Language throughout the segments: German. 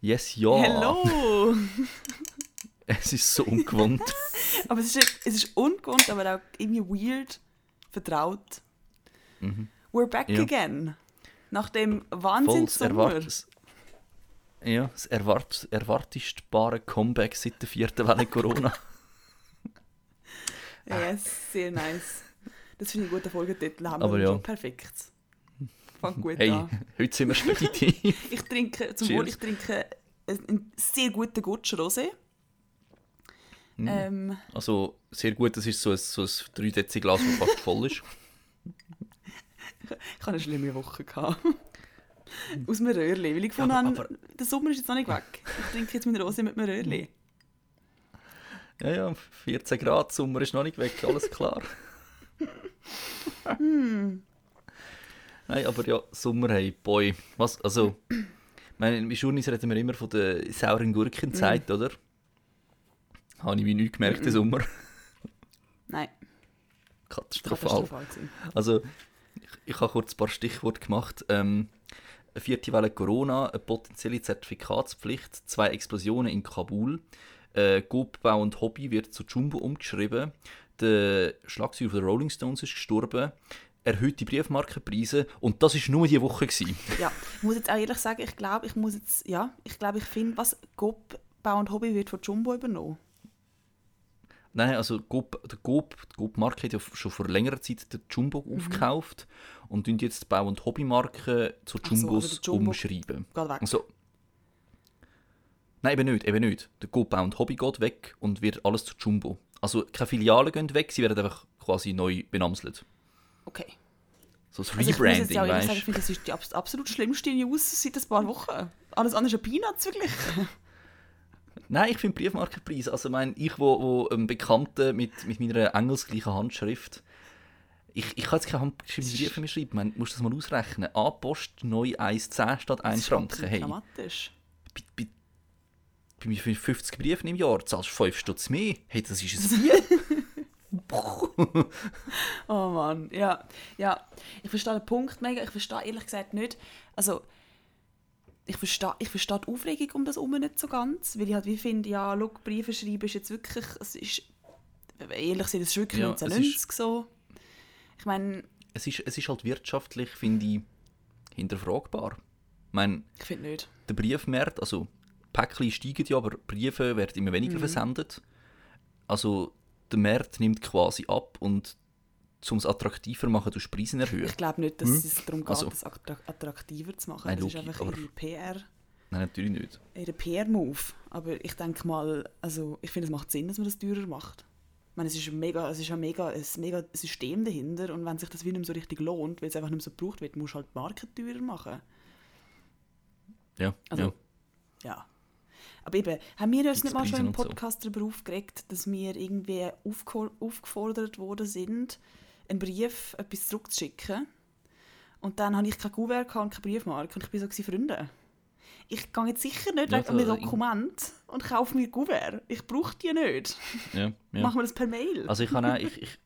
Yes, ja. Hello! Es ist so ungewohnt. aber es ist, es ist ungewohnt, aber auch irgendwie weird, vertraut. We're back Ja. again. Nach dem Wahnsinnssommer. ja, das erwart erwartestbare Comeback seit der vierten Welle Corona. Yes, sehr nice. Das finde ich einen guten Folgetitel. Haben Aber wir ja. schon perfekt. Fängt gut Hey, an. heute sind wir speditiv. Ich trinke, zum Cheers. Wohl, ich trinke einen sehr guten Gutsch Rosé. Mm. Ähm, Also, sehr gut, das ist so ein, so ein 3 Dezi Glas, das fast voll ist. ich hatte eine schlimme Woche. Gehabt. Aus einem Röhrli. Weil ich gefunden Aber- habe, der Sommer ist jetzt noch nicht weg. Ich trinke jetzt meine Rosé mit einem Röhrli. Ja, ja, 14 Grad, Sommer ist noch nicht weg, alles klar. Nein, aber ja, Sommer, hey, boy. Was, also, meine, bei Journeys reden wir immer von der sauren Gurkenzeit, oder? Habe ich wie nicht gemerkt, der Sommer. Nein, Katastrophal. katastrophal. Also, ich, ich habe kurz ein paar Stichworte gemacht. Ähm, eine vierte Welle Corona, eine potenzielle Zertifikatspflicht, zwei Explosionen in Kabul, äh, Gobbau und Hobby wird zu Jumbo umgeschrieben, der Schlagzeuger der Rolling Stones ist gestorben, erhöhte Briefmarkenpreise und das ist nur die Woche gewesen. Ja, ich muss jetzt auch ehrlich sagen, ich glaube, ich muss jetzt, ja, ich glaube, ich finde, was Gob, Bau und Hobby wird von Jumbo übernommen. Nein, also Gob, der Gob, die Gob-Marke hat ja schon vor längerer Zeit den Jumbo aufgekauft und tun jetzt die Bau- und Hobbymarke zu so, also Jumbos der Jumbo umschreiben. Geht weg. Also, nein, eben nicht, eben nicht. Der Go-Bau und Hobby geht weg und wird alles zu Jumbo. Also keine Filialen gehen weg, sie werden einfach quasi neu benamselt. Okay. So das Also ich Rebranding, sagen, weißt ich finde, das ist die abs absolut schlimmste News seit ein paar Wochen. Alles andere ist ein Peanuts verglichen. Nein, ich finde Briefmarkenpreise. Also, ich meine, ich, wo, wo ein Bekannter mit, mit meiner engelsgleichen Handschrift. Ich, ich kann jetzt keine handgeschriebenen Briefe mehr schreiben. Man muss das mal ausrechnen. A-Post neu 1,10 statt 1 Franken. Hey, Dramatisch. bei, bei, bei mir 50 Briefen im Jahr zahlst du 5 Stutz mehr. Hey, das ist ein Bier. Oh Mann, ja. Ja, ich verstehe den Punkt mega. Ich verstehe ehrlich gesagt nicht, also ich verstehe, ich verstehe die Aufregung um das herum nicht so ganz, weil ich halt wie finde, ja, schau, Briefe schreiben ist jetzt wirklich, es ist, ehrlich gesagt, es ist wirklich Ja, es 1990 so. Ich meine, es, ist, es ist halt wirtschaftlich, finde ich, hinterfragbar. Ich meine, ich finde nicht. der Briefmarkt, also Päckchen steigen ja, aber Briefe werden immer weniger Mhm. versendet. Also der Markt nimmt quasi ab und um es attraktiver zu machen, du Preise erhöhen. Ich glaube nicht, dass Hm? es darum geht, Also- das attra- attraktiver zu machen. Nein, das ist logisch, einfach aber- ihre PR, Nein, natürlich nicht. ihre PR-Move. Aber ich denke mal, also ich finde, es macht Sinn, dass man das teurer macht. Ich meine, es ist, ein mega, es ist ein mega, ein mega System dahinter und wenn sich das wie nicht mehr so richtig lohnt, weil es einfach nicht mehr so gebraucht wird, musst du halt die Marke teurer machen. Ja, Also, ja. Ja. Aber eben, haben wir uns nicht mal schon im und so. Podcast darüber aufgeregt, dass wir irgendwie aufgefordert worden sind, einen Brief, etwas zurückzuschicken. Und dann habe ich kein Kuvert und keine Briefmarke und ich bin so Freunde. Ich gehe jetzt sicher nicht Ja, weg an mein da- Dokument und kaufe mir Kuvert. Ich brauche die nicht. ja, ja. Machen wir das per Mail. Also ich kann auch, ich, ich,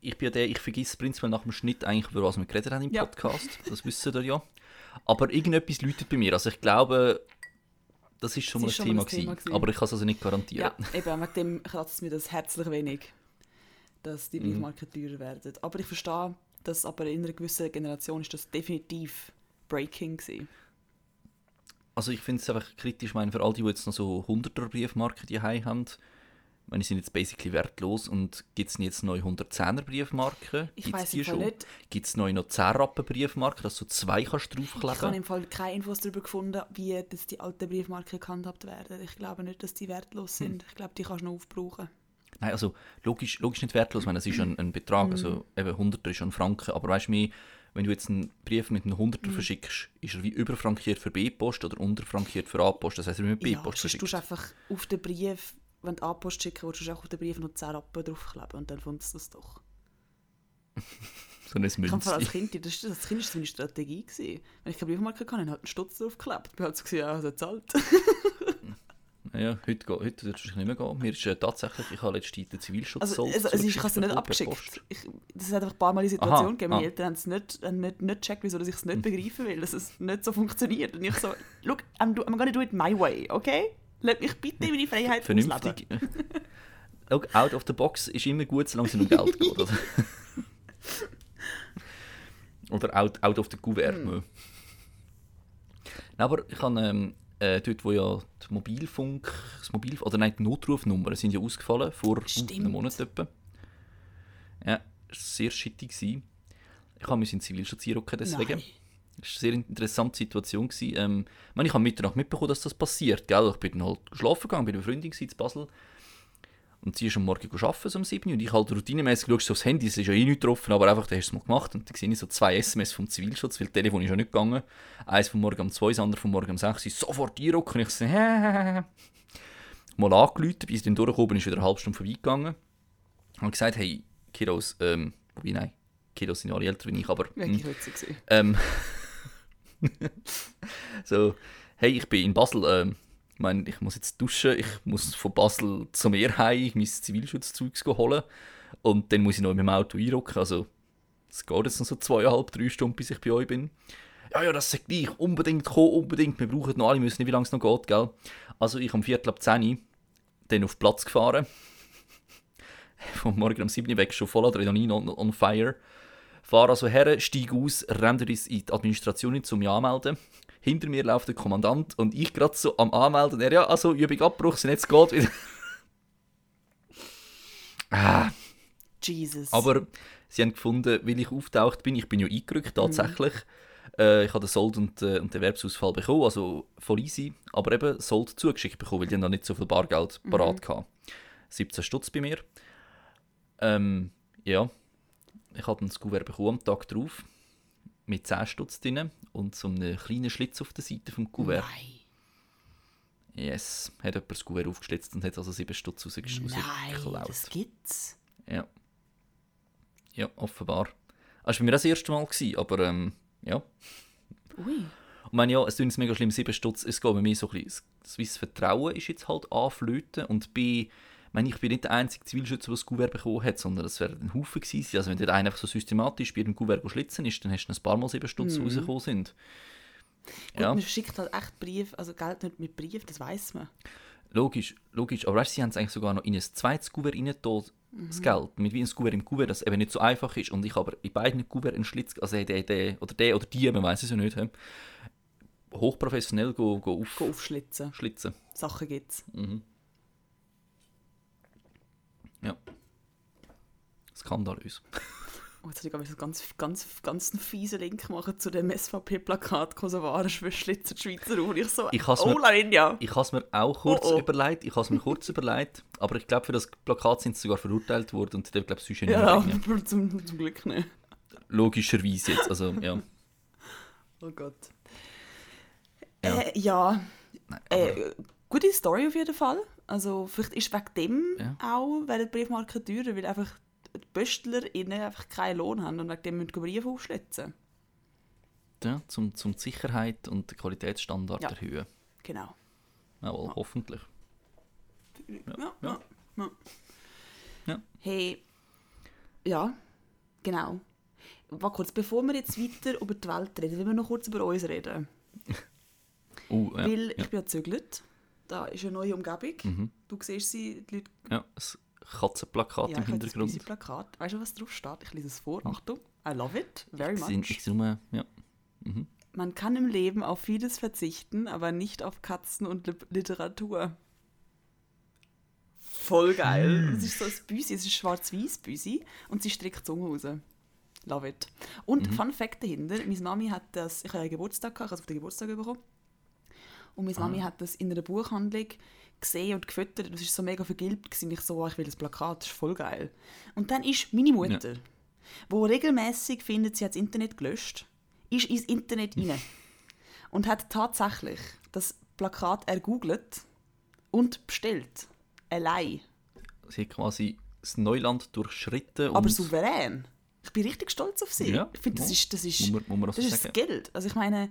ich bin ja der, ich vergesse prinzipiell nach dem Schnitt eigentlich, über was wir geredet haben im Ja. Podcast. Das wissen ihr ja. Aber irgendetwas läutet bei mir. Also ich glaube, das ist schon Das mal ein Thema, Thema gewesen. Aber ich kann es also nicht garantieren. ja, eben, wegen dem kratzt es mir das herzlich wenig, dass Mhm. die Briefmarken teurer werden. Aber ich verstehe, dass aber in einer gewissen Generation ist das definitiv Breaking gewesen. Also ich finde es einfach kritisch, ich meine, für all die, die jetzt noch so 100er Briefmarken die haben, meine, die sind jetzt basically wertlos und gibt es jetzt neu 110er Briefmarken? Ich die im Fall schon? nicht. Gibt es neu noch 10 Rappen Briefmarken, dass du zwei kannst Ich habe draufkleben im Fall keine Infos darüber gefunden, wie das die alten Briefmarken gehandhabt werden. Ich glaube nicht, dass die wertlos Hm. sind. Ich glaube, die kannst du noch aufbrauchen. Nein, also logisch, logisch nicht wertlos, meine, das ist ein, ein Betrag, Mhm. also eben 100er ist ein Franken, aber weißt du wenn du jetzt einen Brief mit einem 100er Mhm. verschickst, ist er wie überfrankiert für B-Post oder unterfrankiert für A-Post, das heißt, er wird mit Ja, B-Post sonst tust du verschickt. einfach auf den Brief, wenn du Anpost schicken willst, du auch auf den Brief noch 10 Rappen draufkleben und dann fundest du das doch. So ein Ich habe vor als. Kind, das, das Kind war so meine Strategie. Gewesen. Wenn ich keine Briefmarke hatte, habe ich halt einen Stutz draufgeklebt. Ich bin halt so, gewesen, ja, also zahlt. Ja, heute, geht- heute wird es wahrscheinlich nicht mehr gehen. Mir ist äh, tatsächlich, ich habe letzte Zeit den Zivilschutz Also, also, also ich habe sie nicht abgeschickt. Ich, das hat einfach ein paar Mal die Situation Aha, gegeben. Meine ah. Eltern haben es nicht, haben nicht, nicht gecheckt, wieso ich es nicht begreifen will, dass es nicht so funktioniert. Und ich so, look, I'm, do, I'm gonna do it my way, okay? Lass mich bitte meine Freiheit ausleben. Vernünftig. Schau, out of the box ist immer gut, solange es um Geld geht. Oder, oder out, out of the Couvert. Hm. Nein, aber ich habe ähm, äh, dort, wo ja die Mobilfunk, das Mobil, oder nein, die Notrufnummern sind ja ausgefallen, vor Stimmt. einem Monat etwa. Ja, sehr shitty. Gewesen. Ich habe mich in Zivilschutz einrücken deswegen. Nein. Das war eine sehr interessante Situation. Gewesen. Ähm, ich, meine, ich habe Mitternacht mitbekommen, dass das passiert. Gell? Ich bin dann halt geschlafen gegangen, bei einer Freundin in Basel. Und sie ist am Morgen arbeiten, so um 7 Uhr. Und ich halt routinemäßig schaue so aufs Handy, es ist ja eh nicht getroffen, aber einfach, da hast du es mal gemacht. Und dann sehe ich so zwei SMS vom Zivilschutz, weil das Telefon ist ja nicht gegangen. Eins vom Morgen um 2, das andere vom Morgen um 6 Uhr. Sofort einrücken. Und ich so? Mal angerufen, bis ich dann durchgekommen bin, ist wieder eine halbe Stunde vorbeigegangen. Und gesagt, hey, Kiddos, ähm, wobei nein, Kiddos sind ja alle älter wie ich, aber... hm, witzig gewesen. ähm, so, hey, ich bin in Basel. Ähm, ich meine, ich muss jetzt duschen, ich muss von Basel zum Meer heim, ich muss Zivilschutzzeug holen und dann muss ich noch mit dem Auto einrücken. Also, es geht jetzt noch so zweieinhalb, drei Stunden, bis ich bei euch bin. Ja, ja, das sagt gleich, unbedingt kommen, unbedingt, wir brauchen noch alle, wir wissen nicht, wie lange es noch geht, gell? Also, ich um Viertel ab 10 Uhr dann auf Platz gefahren. Vom Morgen um 7 Uhr weg, schon voll Adrenalin on, on fire. Fahre also her, steige aus, renne in die Administration hin, um mich anmelden. Hinter mir läuft der Kommandant und ich gerade so am Anmelden. Er, ja, also Übung Abbruch, jetzt geht wieder. ah, Jesus. aber sie haben gefunden, weil ich auftaucht bin, ich bin ja eingerückt tatsächlich. Äh, ich habe den Sold und, äh, und den Erwerbsausfall bekommen, also voll easy. Aber eben Sold zugeschickt bekommen, weil die noch nicht so viel Bargeld parat hatten. 17 Stutz bei mir. Ähm, ja, ich habe das Kuvert bekommen am Tag drauf. Mit 10 Stutz drin und so einen kleinen Schlitz auf der Seite vom Kuvert. Nein. Yes, hat jemand das Kuvert aufgeschlitzt und hat also 7 Stutz rausgesch- Nein, rausgeklaut. das gibt's. Ja. Ja, offenbar. Das war bei mir das erste Mal, gewesen, aber ähm, ja. Ui. Und ich meine, ja, es tut mega schlimm, 7 Stutz, es geht bei mir so ein bisschen, das Vertrauen ist jetzt halt anflöten und bei, meine, ich bin nicht der einzige Zivilschützer, der das Kuvert bekommen hat, sondern es wäre ein Haufen gewesen. Also wenn einer einfach so systematisch bei dem Kuvert schlitzen ist, dann hast du ein paar Mal 7 Stutz Mhm. rausgekommen sind. Gut, Ja. man schickt halt echt Brief, also Geld nicht mit Brief, das weiß man. Logisch, logisch. Aber weißt, du, sie haben es eigentlich sogar noch in ein zweites Kuvert reingetan, das Geld. Mit wie ein Kuvert im Kuvert, das eben nicht so einfach ist. Und ich habe in beiden Kuvert einen Schlitz, also der, der, oder der oder die, man weiß es ja nicht, hochprofessionell go, go Go aufschlitzen. aufschlitzen. Sachen gibt's. Mhm. Ja. Skandalös. Oh, jetzt habe ich gerade einen ganz, ganz, ganz einen fiesen Link machen zu dem SVP-Plakat «Kosovarisch verschlitzen die Schweizer und ich so, Ich oh Lavinia. Ich habe es mir auch kurz Oh, oh. überlegt, ich habe mir kurz überlegt, aber ich glaube, für das Plakat sind sie sogar verurteilt worden und der glaube ich sonst ja nicht Ja, mehr zum, zum Glück nicht. Logischerweise jetzt, also ja. Oh Gott. Ja. Äh, ja, Nein, äh, gute Story auf jeden Fall. Also vielleicht ist wegen dem Ja. auch, werden die Briefmarken teurer, weil einfach die PöstlerInnen einfach keinen Lohn haben und wegen dem müssen Briefe aufschlitzen. ja, zum, zum Sicherheit und den Qualitätsstandard Ja. erhöhen. Genau. Jawohl, Ja. hoffentlich. Ja, ja. ja. ja. Ja. Hey, ja, genau. Warte kurz, bevor wir jetzt weiter über die Welt reden, wollen wir noch kurz über uns reden. Uh, ja, Weil ja. ich bin ja gezögert. Da ist eine neue Umgebung. Mhm. Du siehst sie, die Leute ja, ein Katzenplakat ja, im das Hintergrund. busy Plakat. Weißt du, was drauf steht? Ich lese es vor. Achtung. I love it. Very Ich much. ich sehe ja. Mhm. Man kann im Leben auf vieles verzichten, aber nicht auf Katzen und Li Literatur. Voll geil. Das ist so ein Büsi, es ist schwarz-weiß Büsi und sie streckt die Zunge raus. Love it. Und Mhm. Fun Fact dahinter, meine Mami hat das, ich habe Geburtstag gehabt, ich habe es auf den Geburtstag bekommen. Und meine Ah. Mami hat das in einer Buchhandlung gesehen und gefüttert. Das ist so mega vergilbt gewesen. Ich so, oh, ich will das Plakat, das ist voll geil. Und dann ist meine Mutter, wo regelmäßig findet, sie hat das Internet gelöscht, ist ins Internet rein und hat tatsächlich das Plakat ergoogelt und bestellt. Allein. Sie hat quasi das Neuland durchschritten. Aber souverän. Ich bin richtig stolz auf sie. Ja, ich finde, das ja. ist, das ist, Muss man, muss man das ist das sagen. Geld. Also ich meine,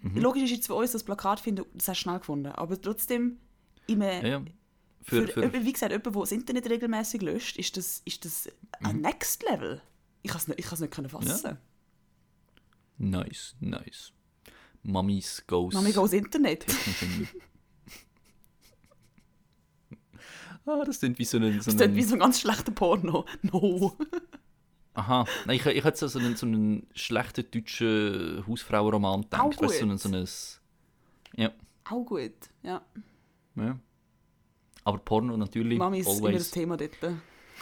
Mhm. logisch ist jetzt für uns das Plakat finden, das hast du schnell gefunden, aber trotzdem immer Ja, ja. für, Für, für, wie gesagt, jemand, der das Internet regelmäßig löscht, ist das, ist das ein Mhm. Next Level. Ich kann es nicht, ich nicht können fassen. Nice, nice. Mummies goes. Mami, go ins Internet. Ah, das klingt wie so ein... So Das ist wie so ein ganz schlechter Porno. No. Aha, nein, ich, ich hätte so einen, so einen schlechten deutschen Hausfrauenroman gedacht. Auch Weißt du, so ein, gut. so ein... Ja, Auch gut, ja. ja. Aber Porno natürlich, Mami ist immer das always. Thema dort.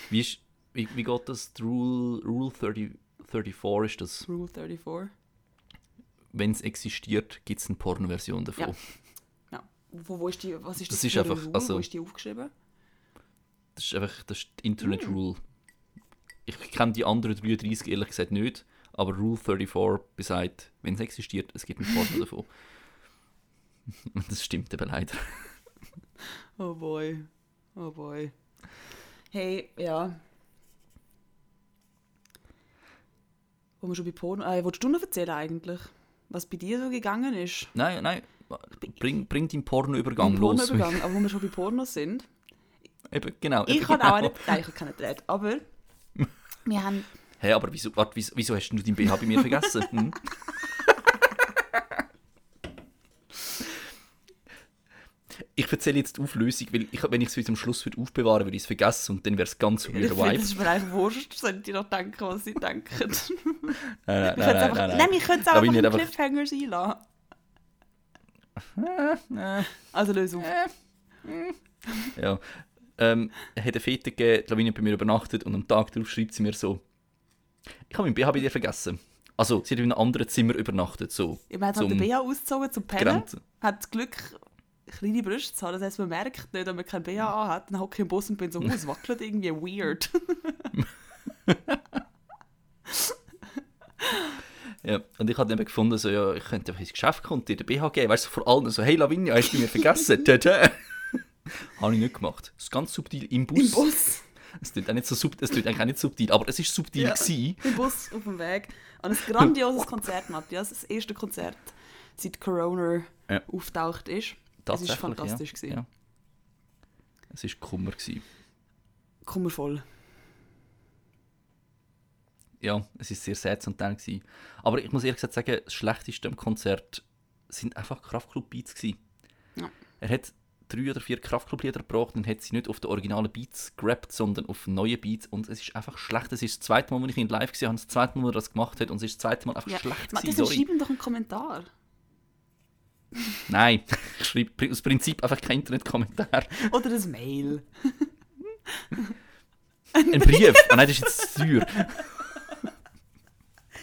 Wie, ist, wie, wie geht das? Die Rule, Rule 30, 34 ist das. Rule 34. Wenn es existiert, gibt es eine Pornoversion davon. Ja. Ja. Wo, wo ist die, was ist das, Das ist einfach- Rule? also- Wo ist die aufgeschrieben? Das ist einfach das ist die Internet Mm. Ich kenne die anderen 33 ehrlich gesagt nicht, aber Rule 34 besagt, wenn es existiert, es gibt ein Porno davon. Und das stimmt eben leider. Oh boy. Oh boy. Hey, ja. Wo wir schon bei Porno... Äh, wolltest du noch erzählen eigentlich? Was bei dir so gegangen ist? Nein, nein, bring, bring deinen Pornoübergang los. Pornoübergang, aber wo wir schon bei Pornos sind. Eben, genau. Ich eben, kann genau. auch nicht... Nein, ich habe keine Dreht, aber... Wir haben... Hey, aber wieso, warte, wieso, wieso hast du dein BH bei mir vergessen? Hm? Ich erzähle jetzt die Auflösung, weil ich, wenn ich es bis zum Schluss würde aufbewahren würde, ich es vergessen und dann wäre es ganz Ich weird Vibe. das ist mir einfach wurscht, sollen die noch denken, was sie denken. Nein, nein, nein, einfach, nein, nein, nein. wir können es einfach ich einen Cliffhanger sein lassen. Äh, Also löse auf. Ja. Ähm, hat eine Fete gegeben, die Lavinia hat bei mir übernachtet und am Tag darauf schreibt sie mir so, ich habe mein BH bei dir vergessen. Also, sie hat in einem anderen Zimmer übernachtet, so. Man hat halt zum den BH ausgezogen zum Pennen. Grenzen. Hat das Glück, kleine Brüste zu haben. Das heisst, man merkt nicht, wenn man kein BH anhat. Dann hocke ich im Bus und bin so, oh, es wackelt irgendwie weird. Ja, und ich habe dann eben gefunden, so, ja, ich könnte einfach ins Geschäft kommen und dir den BH geben. Weißt du, vor allem so, hey Lavinia, hast du mir vergessen? Habe ich nicht gemacht. Das ist ganz subtil im Bus. Im Bus. Es tut auch nicht so subtil, es tut eigentlich auch nicht subtil, aber es ist subtil Ja. gewesen. Im Bus auf dem Weg. An ein grandioses Konzert, Matthias. Das erste Konzert, seit Corona Ja. auftaucht ist. Es ist Tatsächlich, fantastisch. Ja. Ja. Es war Kummer. Gewesen. Kummervoll. Ja, es war sehr sad zum Teil. Gewesen. Aber ich muss ehrlich gesagt sagen, das Schlechteste am Konzert sind einfach Kraftclub-Beats. Ja. Er hat drei oder vier Kraftclub-Lieder gebracht und hat sie nicht auf die originalen Beats gerappt, sondern auf neue Beats. Und es ist einfach schlecht. Es ist das zweite Mal, als ich ihn live gesehen habe, das zweite Mal, als er das gemacht hat. Und es ist das zweite Mal einfach Ja. schlecht. Matthias, sorry. schreib ihm doch einen Kommentar. Nein, ich schreibe aus Prinzip einfach keinen Internetkommentar. Oder ein Mail. Ein Brief. Ah nein, das ist jetzt teuer.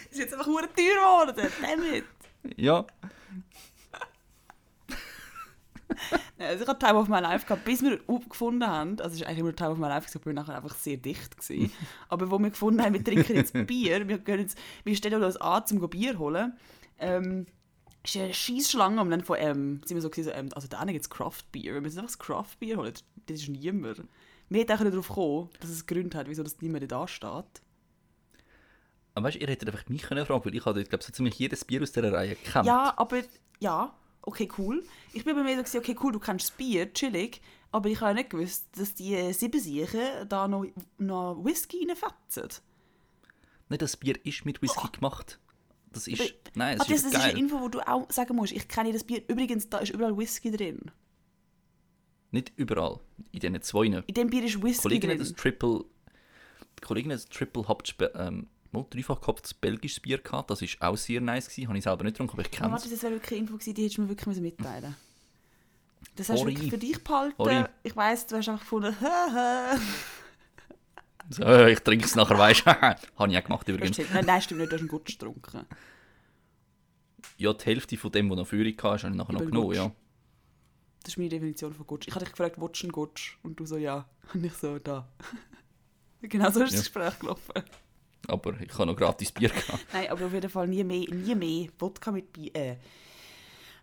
Ist jetzt einfach nur teuer geworden. Damit. Ja. Also ich habe Time of My Life gehabt, bis wir gefunden haben. Also es ist eigentlich immer Time of My Life, wir waren nachher einfach sehr dicht. Gewesen. aber wo wir gefunden haben, wir trinken jetzt Bier, wir, gehen jetzt, wir stellen uns an, um Bier holen. Ähm, ist eine Scheissschlange und dann von ähm, sind wir so, gewesen, so ähm, also da gibt es Craft Beer. Wir müssen einfach das Craft Beer holen. Das ist niemand. Wir hätten auch nicht darauf gekommen, dass es Gründe hat, wieso das niemand da steht. Aber weißt du, ihr hättet einfach mich können fragen, weil ich habe, glaube so ziemlich jedes Bier aus dieser Reihe gekannt. Ja, aber ja, okay, cool. Ich bin bei mir so, okay, cool, du kennst das Bier, chillig. Aber ich habe nicht gewusst, dass die sieben Siechen da noch, noch Whisky reinfetzen. Nein, das Bier ist mit Whisky gemacht. Das ist. Aber- nein, Ah, das das, ist das ist geil. eine Info, die du auch sagen musst. Ich kenne das Bier. Übrigens, da ist überall Whisky drin. Nicht überall. In diesen zwei. In dem Bier ist Whisky Kollegin hat drin. ein Triple. Die Kollegin hat ein Triple Hop ähm, mal dreifach gehopftes belgisches Bier gehabt. Das war auch sehr nice. Gewesen. Habe ich selber nicht getrunken, aber ich kenne warte, es. das wäre wirklich eine Info gewesen, die hättest du mir wirklich mitteilen Das hast du Ori. wirklich für dich behalten. Ori. Ich weiss, du hast einfach gefunden. So, ich trinke es nachher, weißt du. Habe ich auch gemacht Du übrigens. Nein, nein, stimmt nicht, du hast einen Gutsch getrunken. Ja, die Hälfte von dem, was noch Führung hatte, habe ich nachher noch genommen. Ja. Das ist meine Definition von Gutsch. Ich hatte dich gefragt, willst du einen Gutsch? Und du so, ja. Und ich so, da. genau so ist Ja. das Gespräch gelaufen. Aber ich habe noch gratis Bier gehabt. Nein, aber auf jeden Fall nie mehr, nie mehr Wodka mit Bier. Äh.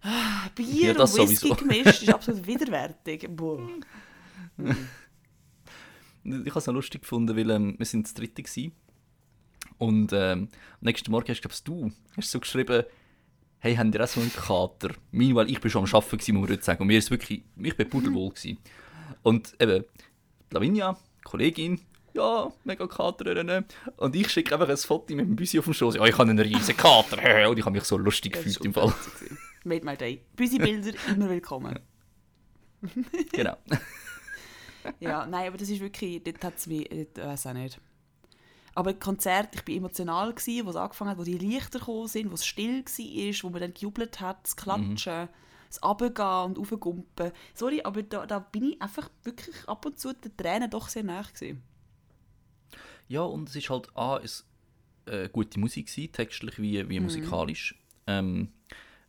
Ah, Bier Ja, und Whisky sowieso. gemischt ist absolut widerwärtig. Boah. Ich habe es noch lustig gefunden, weil ähm, wir sind das dritte gewesen. Und ähm, am nächsten Morgen hast glaubst du, hast so geschrieben, hey, haben ihr auch so einen Kater? Meanwhile, ich bin schon am Arbeiten, muss man heute sagen. Und mir ist wirklich, ich bin pudelwohl gewesen. Und eben, Lavinia, Kollegin, ja, mega Kater. Und ich schicke einfach ein Foto mit dem Büsi auf dem Schoß. Ja, ich habe einen riesen Kater. Und ich habe mich so lustig gefühlt im Fall. Made my day. Büsi-Bilder, immer willkommen. genau. Ja, nein, aber das ist wirklich, dort hat es mich, dort, äh, weiß auch nicht. Aber Konzert, ich war emotional, gewesen, wo es angefangen hat, wo die Lichter gekommen sind, wo es still war, wo man dann gejubelt hat, das Klatschen, das Runtergehen und Raufgumpen. Sorry, aber da, da bin ich einfach wirklich ab und zu den Tränen doch sehr nah gewesen. Ja, und es ist halt A, es, äh, gute Musik gewesen, textlich wie, wie musikalisch. Ähm,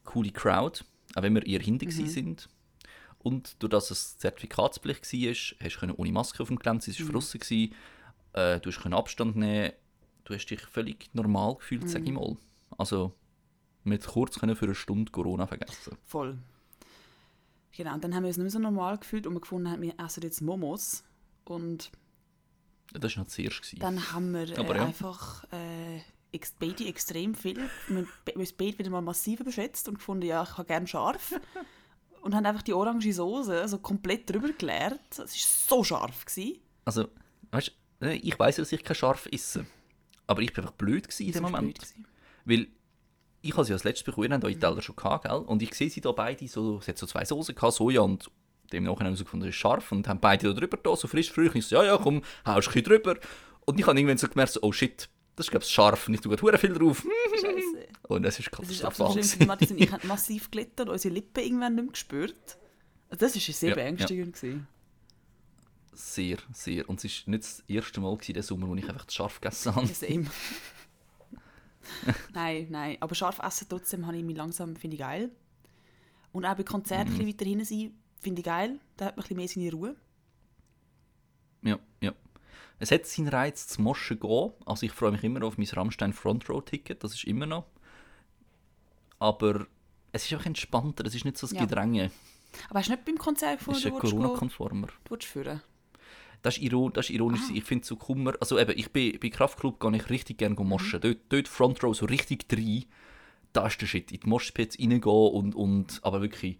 coole Crowd, auch wenn wir eher hinten mhm. sind. Und durch das es Zertifikatspflicht war, hast du ohne Maske auf dem Gelände sein, es war draussen. Gewesen. Äh, du hast Abstand nehmen, du hast dich völlig normal gefühlt, Mhm. sag ich mal. Also, mit kurz können für eine Stunde Corona vergessen. Voll. Genau, und dann haben wir uns nicht mehr so normal gefühlt und wir gefunden haben, wir essen jetzt Momos. Und Das war noch zuerst. Gewesen. Dann haben wir äh, ja. einfach äh, ex beide extrem viel. Wir haben be- uns beide wieder mal massiv überschätzt und gefunden, ja, ich habe gerne scharf. und haben einfach die orange Soße also komplett drüber geleert. Es war so scharf. Gewesen. Also, weißt du, ich weiß, dass ich kein Scharf esse. Aber ich bin einfach blöd gewesen in dem Das war Moment. Weil ich habe sie als letztes bekommen, habt eure Teller schon gehabt, gell? Und ich sehe sie da beide, so, es hat so zwei Soßen gehabt, Soja und dem nachher herausgefunden, das ist scharf und haben beide da drüber da, so frisch früh. Ich so, ja, ja, komm, haust ein bisschen drüber. Und ich habe irgendwann so gemerkt, so, oh shit, das ist glaube ich scharf ich tue gerade viel drauf. Scheiße. Und es ist Das ist katastrophal. absolut schlimm. ich haben massiv gelitten und unsere Lippen irgendwann nicht mehr gespürt. Also Das war sehr Ja, beängstigend. gewesen. Sehr, sehr. Und es war nicht das erste Mal gewesen, diesen Sommer, wo ich einfach scharf gegessen habe. Ja, same. nein, nein. Aber scharf essen trotzdem habe ich mich langsam, finde ich geil. Und auch bei Konzerten Mhm. weiter hinten sein, finde ich geil. Da hat man ein bisschen mehr seine Ruhe. Ja, ja. Es hat seinen Reiz zu Moschen gehen. Also ich freue mich immer auf mein Rammstein Front Row Ticket, das ist immer noch. Aber es ist einfach entspannter, es ist nicht so das Ja. Gedränge. Aber hast du nicht beim Konzert Es gefunden, du willst Corona-konformer. du willst führen? Das ist, iron das ist ironisch. Ah. Ich finde so Kummer. Also eben, ich bin bei Kraftclub gehe ich richtig gerne Mhm. moschen. Dort, dort Front Row so richtig rein. Da ist der Shit. In die Moshpits reingehen und, und. Aber wirklich.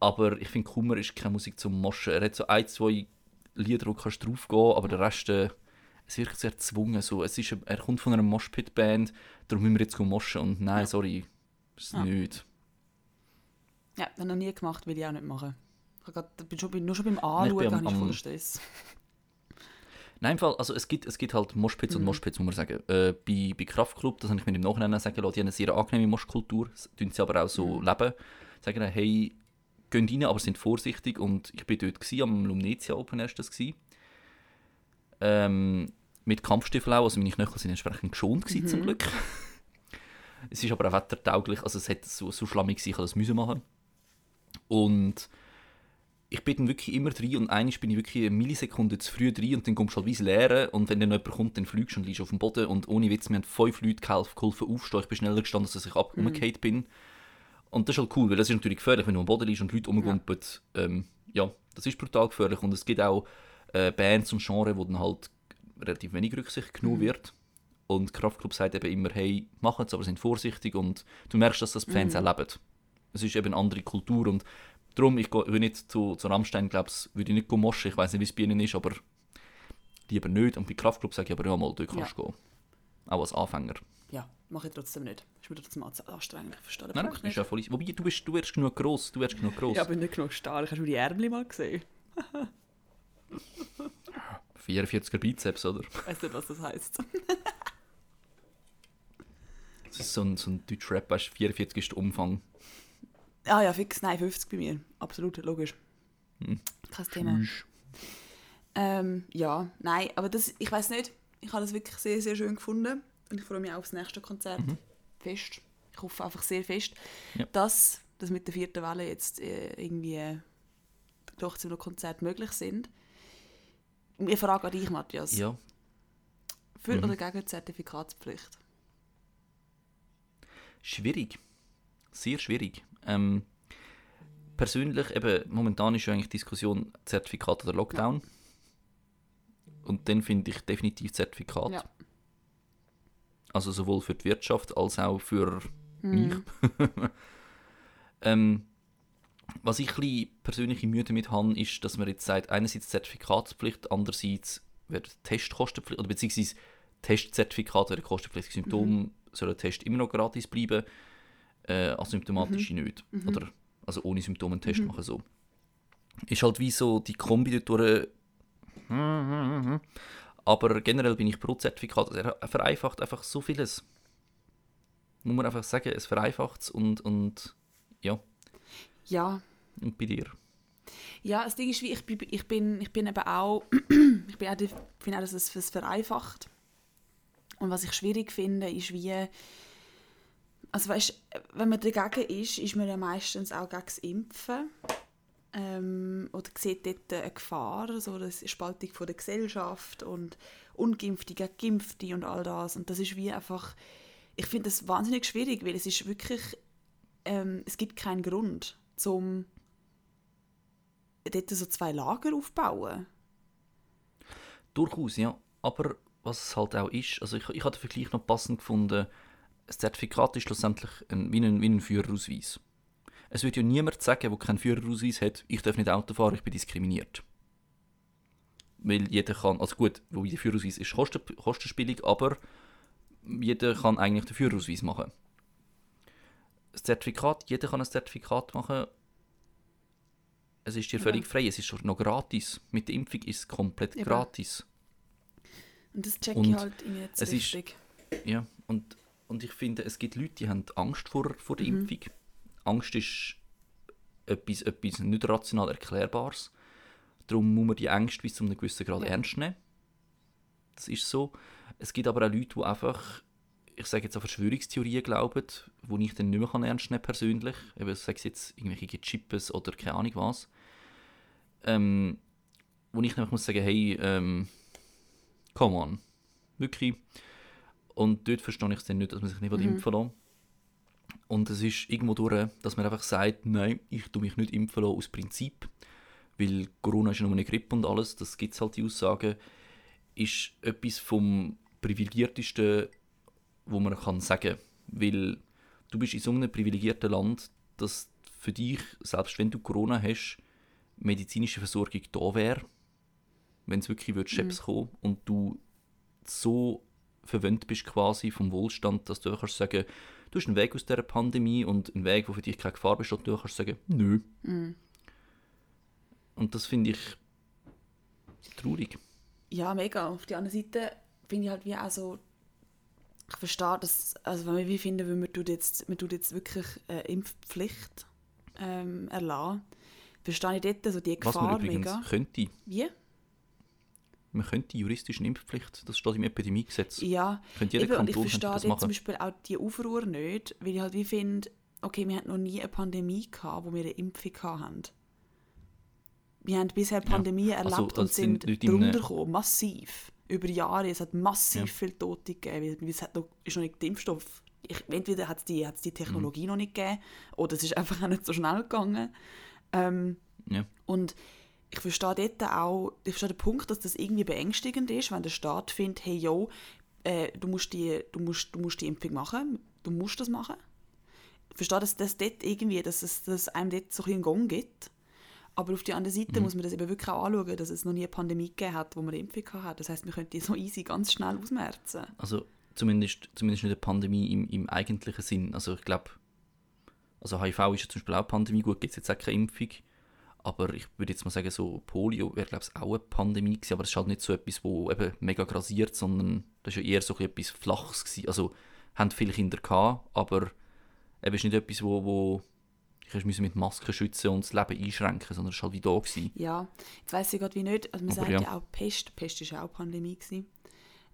Aber ich finde, Kummer ist keine Musik zum Moschen. Er hat so ein, zwei Lieder, wo du draufgehen aber der Rest. Äh, es wirkt sehr gezwungen. So. Es ist, er kommt von einer Moshpit-Band, darum müssen wir jetzt moschen. Und nein, Ja. sorry. Ist Ja. nicht. Ja, das ich noch nie gemacht, will ich auch nicht machen. Ich grad- bin schon, bei- nur schon beim Anschauen am- habe ich voll am- Stress. Nein, im Fall, also es gibt, es gibt halt Moshpits und Mhm. Moshpits, muss man sagen. Äh, bei, bei Kraftclub, das habe ich mir im Nachhinein sagen lassen, die haben eine sehr angenehme Moschkultur, s- tun sie aber auch so Mhm. leben. Sagen, hey, gehen rein, aber sind vorsichtig. Und ich bin dort, gewesen, am Lumnezia Open ist das gewesen. Ähm, mit Kampfstiefeln auch, also meine Knöchel sind entsprechend geschont gewesen, zum Mhm. Glück. es ist aber auch wettertauglich, also es hätte so, so schlammig gewesen, ich das müssen machen. Und ich bin dann wirklich immer drin und eigentlich bin ich wirklich eine Millisekunde zu früh drin und dann kommst du halt wie ins Leere und wenn dann jemand kommt, dann fliegst du und liegst auf dem Boden und ohne Witz, wir haben fünf Leute geholfen, geholfen aufstehen, ich bin schneller gestanden, als dass ich abgekehrt bin. Und das ist halt cool, weil das ist natürlich gefährlich, wenn du am Boden liegst und Leute rumgumpen. Ja. Ähm, ja, das ist brutal gefährlich und es gibt auch äh, Bands und Genres, wo dann halt relativ wenig Rücksicht genommen wird. Und Kraftclub sagt eben immer, hey, machen es, aber sind vorsichtig und du merkst, dass das die Fans auch leben. Es ist eben eine andere Kultur und darum, ich gehe nicht zu, zu Rammstein, glaube ich, würde ich nicht moschen, ich weiß nicht, wie es bei ihnen ist, aber lieber nicht. Und bei Kraftclub sage ich aber ja mal, dort kannst du gehen. Auch als Anfänger. Ja, mache ich trotzdem nicht. Ist mir trotzdem anstrengend. Ich verstehe den Nein, nein, Punkt ist nicht. ja voll. Wobei, du, bist, du wirst genug gross, du wirst genug gross. Ja, aber nicht genug stark. Hast du die Ärmel mal gesehen? 44er Bizeps, oder? Ich weiß nicht, was das heisst. Das ist so ein, so ein Deutsch-Rap, weißt du, 44 ist der Umfang. ah ja, fix. Nein, 50 bei mir. Absolut, logisch. Hm. Kein Thema. Ähm, ja, nein, aber das, ich weiß nicht. Ich habe das wirklich sehr, sehr schön gefunden. Und ich freue mich auch aufs nächste Konzert. Fest. Ich hoffe einfach sehr fest, Ja. dass das mit der vierten Welle jetzt äh, irgendwie äh, trotzdem noch Konzerte möglich sind. Eine Frage an dich, Matthias. Ja, Für Mhm. oder gegen die Zertifikatspflicht? schwierig. Sehr schwierig. Ähm, persönlich, eben, momentan ist ja eigentlich die Diskussion Zertifikat oder Lockdown. Und dann finde ich definitiv Zertifikat. Ja. Also sowohl für die Wirtschaft als auch für Mhm. mich. ähm, was ich ein persönliche Mühe damit habe, ist, dass man jetzt sagt, einerseits Zertifikatspflicht, andererseits werden Test kostenpflichtig, oder beziehungsweise Testzertifikate werden kostenpflichtig. Symptome Mhm. soll der Test immer noch gratis bleiben, äh, asymptomatische Mhm. nicht. Oder, also ohne Symptome einen Test machen so. Ist halt wie so die Kombi dort durch. Aber generell bin ich pro Zertifikat. Also Er vereinfacht einfach so vieles. Muss man einfach sagen, es vereinfacht es und, und ja, Ja, und bei dir. Ja, das Ding ist, wie ich, bin- ich, bin, ich bin eben auch, ich bin auch, der- finde auch, dass es es vereinfacht. Und was ich schwierig finde, ist wie, also weißt, wenn man dagegen ist, ist man ja meistens auch gegen das Impfen. Ähm, oder sieht dort eine Gefahr, so eine Spaltung von der Gesellschaft und Ungeimpfte gegen Geimpfte und all das. Und das ist wie einfach, ich finde das wahnsinnig schwierig, weil es ist wirklich, ähm, es gibt keinen Grund, zum dort so zwei Lager aufbauen. Durchaus, ja. Aber was es halt auch ist, also ich, ich habe den Vergleich noch passend gefunden, das Zertifikat ist schlussendlich ein, wie, ein, wie ein Führerausweis. Es wird ja niemand sagen, der keinen Führerausweis hat, ich darf nicht Auto fahren, ich bin diskriminiert. Weil jeder kann, also gut, wo der Führerausweis ist kosten, kostenspielig, aber jeder kann eigentlich den Führerausweis machen. Das Zertifikat, jeder kann ein Zertifikat machen. Es ist dir völlig frei, es ist schon noch gratis. Mit der Impfung ist es komplett Eben. gratis. Und das check Und ich halt irgendwie jetzt es ist- richtig. Ja, und, und ich finde, es gibt Leute, die haben Angst vor, vor der Mhm. Impfung. Angst ist etwas, etwas nicht rational Erklärbares. Darum muss man die Ängste bis zu einem gewissen Grad Ja. ernst nehmen. Das ist so. Es gibt aber auch Leute, die einfach, ich sage jetzt an Verschwörungstheorien glauben, die ich dann nicht mehr kann ernst nehmen persönlich. Eben, sei es jetzt irgendwelche Chips oder keine Ahnung was. Ähm, wo ich nämlich muss sagen, hey, ähm, come on. Wirklich. Und dort verstehe ich es dann nicht, dass man sich nicht mhm. impfen lassen Und es ist irgendwo durch, dass man einfach sagt, nein, ich tue mich nicht impfen lassen aus Prinzip, weil Corona ist ja nur eine Grippe und alles, das gibt es halt die Aussagen, ist etwas vom privilegiertesten, wo man kann sagen. Weil du bist in so einem privilegierten Land, dass für dich, selbst wenn du Corona hast, medizinische Versorgung da wäre, wenn es wirklich wird Scheps kommen und du so verwöhnt bist quasi vom Wohlstand, dass du kannst sagen, du hast einen Weg aus dieser Pandemie und einen Weg, wo für dich keine Gefahr besteht, und du kannst sagen, nö. Und das finde ich traurig. Ja, mega. Auf der anderen Seite finde ich halt wie auch so, ich verstehe das, also wenn wir wie finden, wenn man tut jetzt, man tut jetzt wirklich äh, Impfpflicht ähm, erlassen, verstehe ich dort so die Was man Gefahr übrigens mega. könnte, Wie? Man könnte juristisch eine Impfpflicht, das steht im Epidemiegesetz, Ja, könnte jeder Eben, und ich Kanton könnte verstehe dort zum. Beispiel auch die Aufruhr nicht, weil ich halt wie finde, okay, wir hatten noch nie eine Pandemie gehabt, wo wir eine Impfung hatten. Wir haben bisher Pandemien also, erlebt das und sind sind drunter gekommen, massiv. Über Jahre, es hat massiv Ja. viele Tote gegeben, weil- es hat noch, ist noch nicht der Impfstoff. Ich, entweder hat es die, hat's die Mhm. Technologie noch nicht gegeben, oder es ist einfach auch nicht so schnell gegangen. Ähm, Ja. und ich verstehe dort auch, ich verstehe den Punkt, dass das irgendwie beängstigend ist, wenn der Staat findet, hey, yo, äh, du, musst die, du, musst, du musst die Impfung machen, du musst das machen. Ich verstehe, dass das dort irgendwie, dass es dass einem dort so ein einen Gong gibt. Aber auf der anderen Seite muss man das eben wirklich auch anschauen, dass es noch nie eine Pandemie gegeben hat, wo man eine Impfung hat. Das heißt, wir können die so easy ganz schnell ausmerzen. Also zumindest, zumindest nicht eine Pandemie im, im eigentlichen Sinn. Also ich glaube, also HIV ist ja zum Beispiel auch eine Pandemie, gut, gibt es jetzt auch keine Impfung. Aber ich würde jetzt mal sagen, so Polio wäre glaube ich auch eine Pandemie gewesen, aber es ist halt nicht so etwas, wo eben mega grasiert, sondern das ist ja eher so etwas Flaches gewesen. Also haben viele Kinder gehabt, aber eben ist nicht etwas, wo, wo ich musste mit Masken schützen und das Leben einschränken, sondern es war halt wie da gewesen. Ja, jetzt weiss ich gerade wie nicht. Also man Aber sagt ja. ja. auch Pest. Pest war ja auch Pandemie. Gewesen.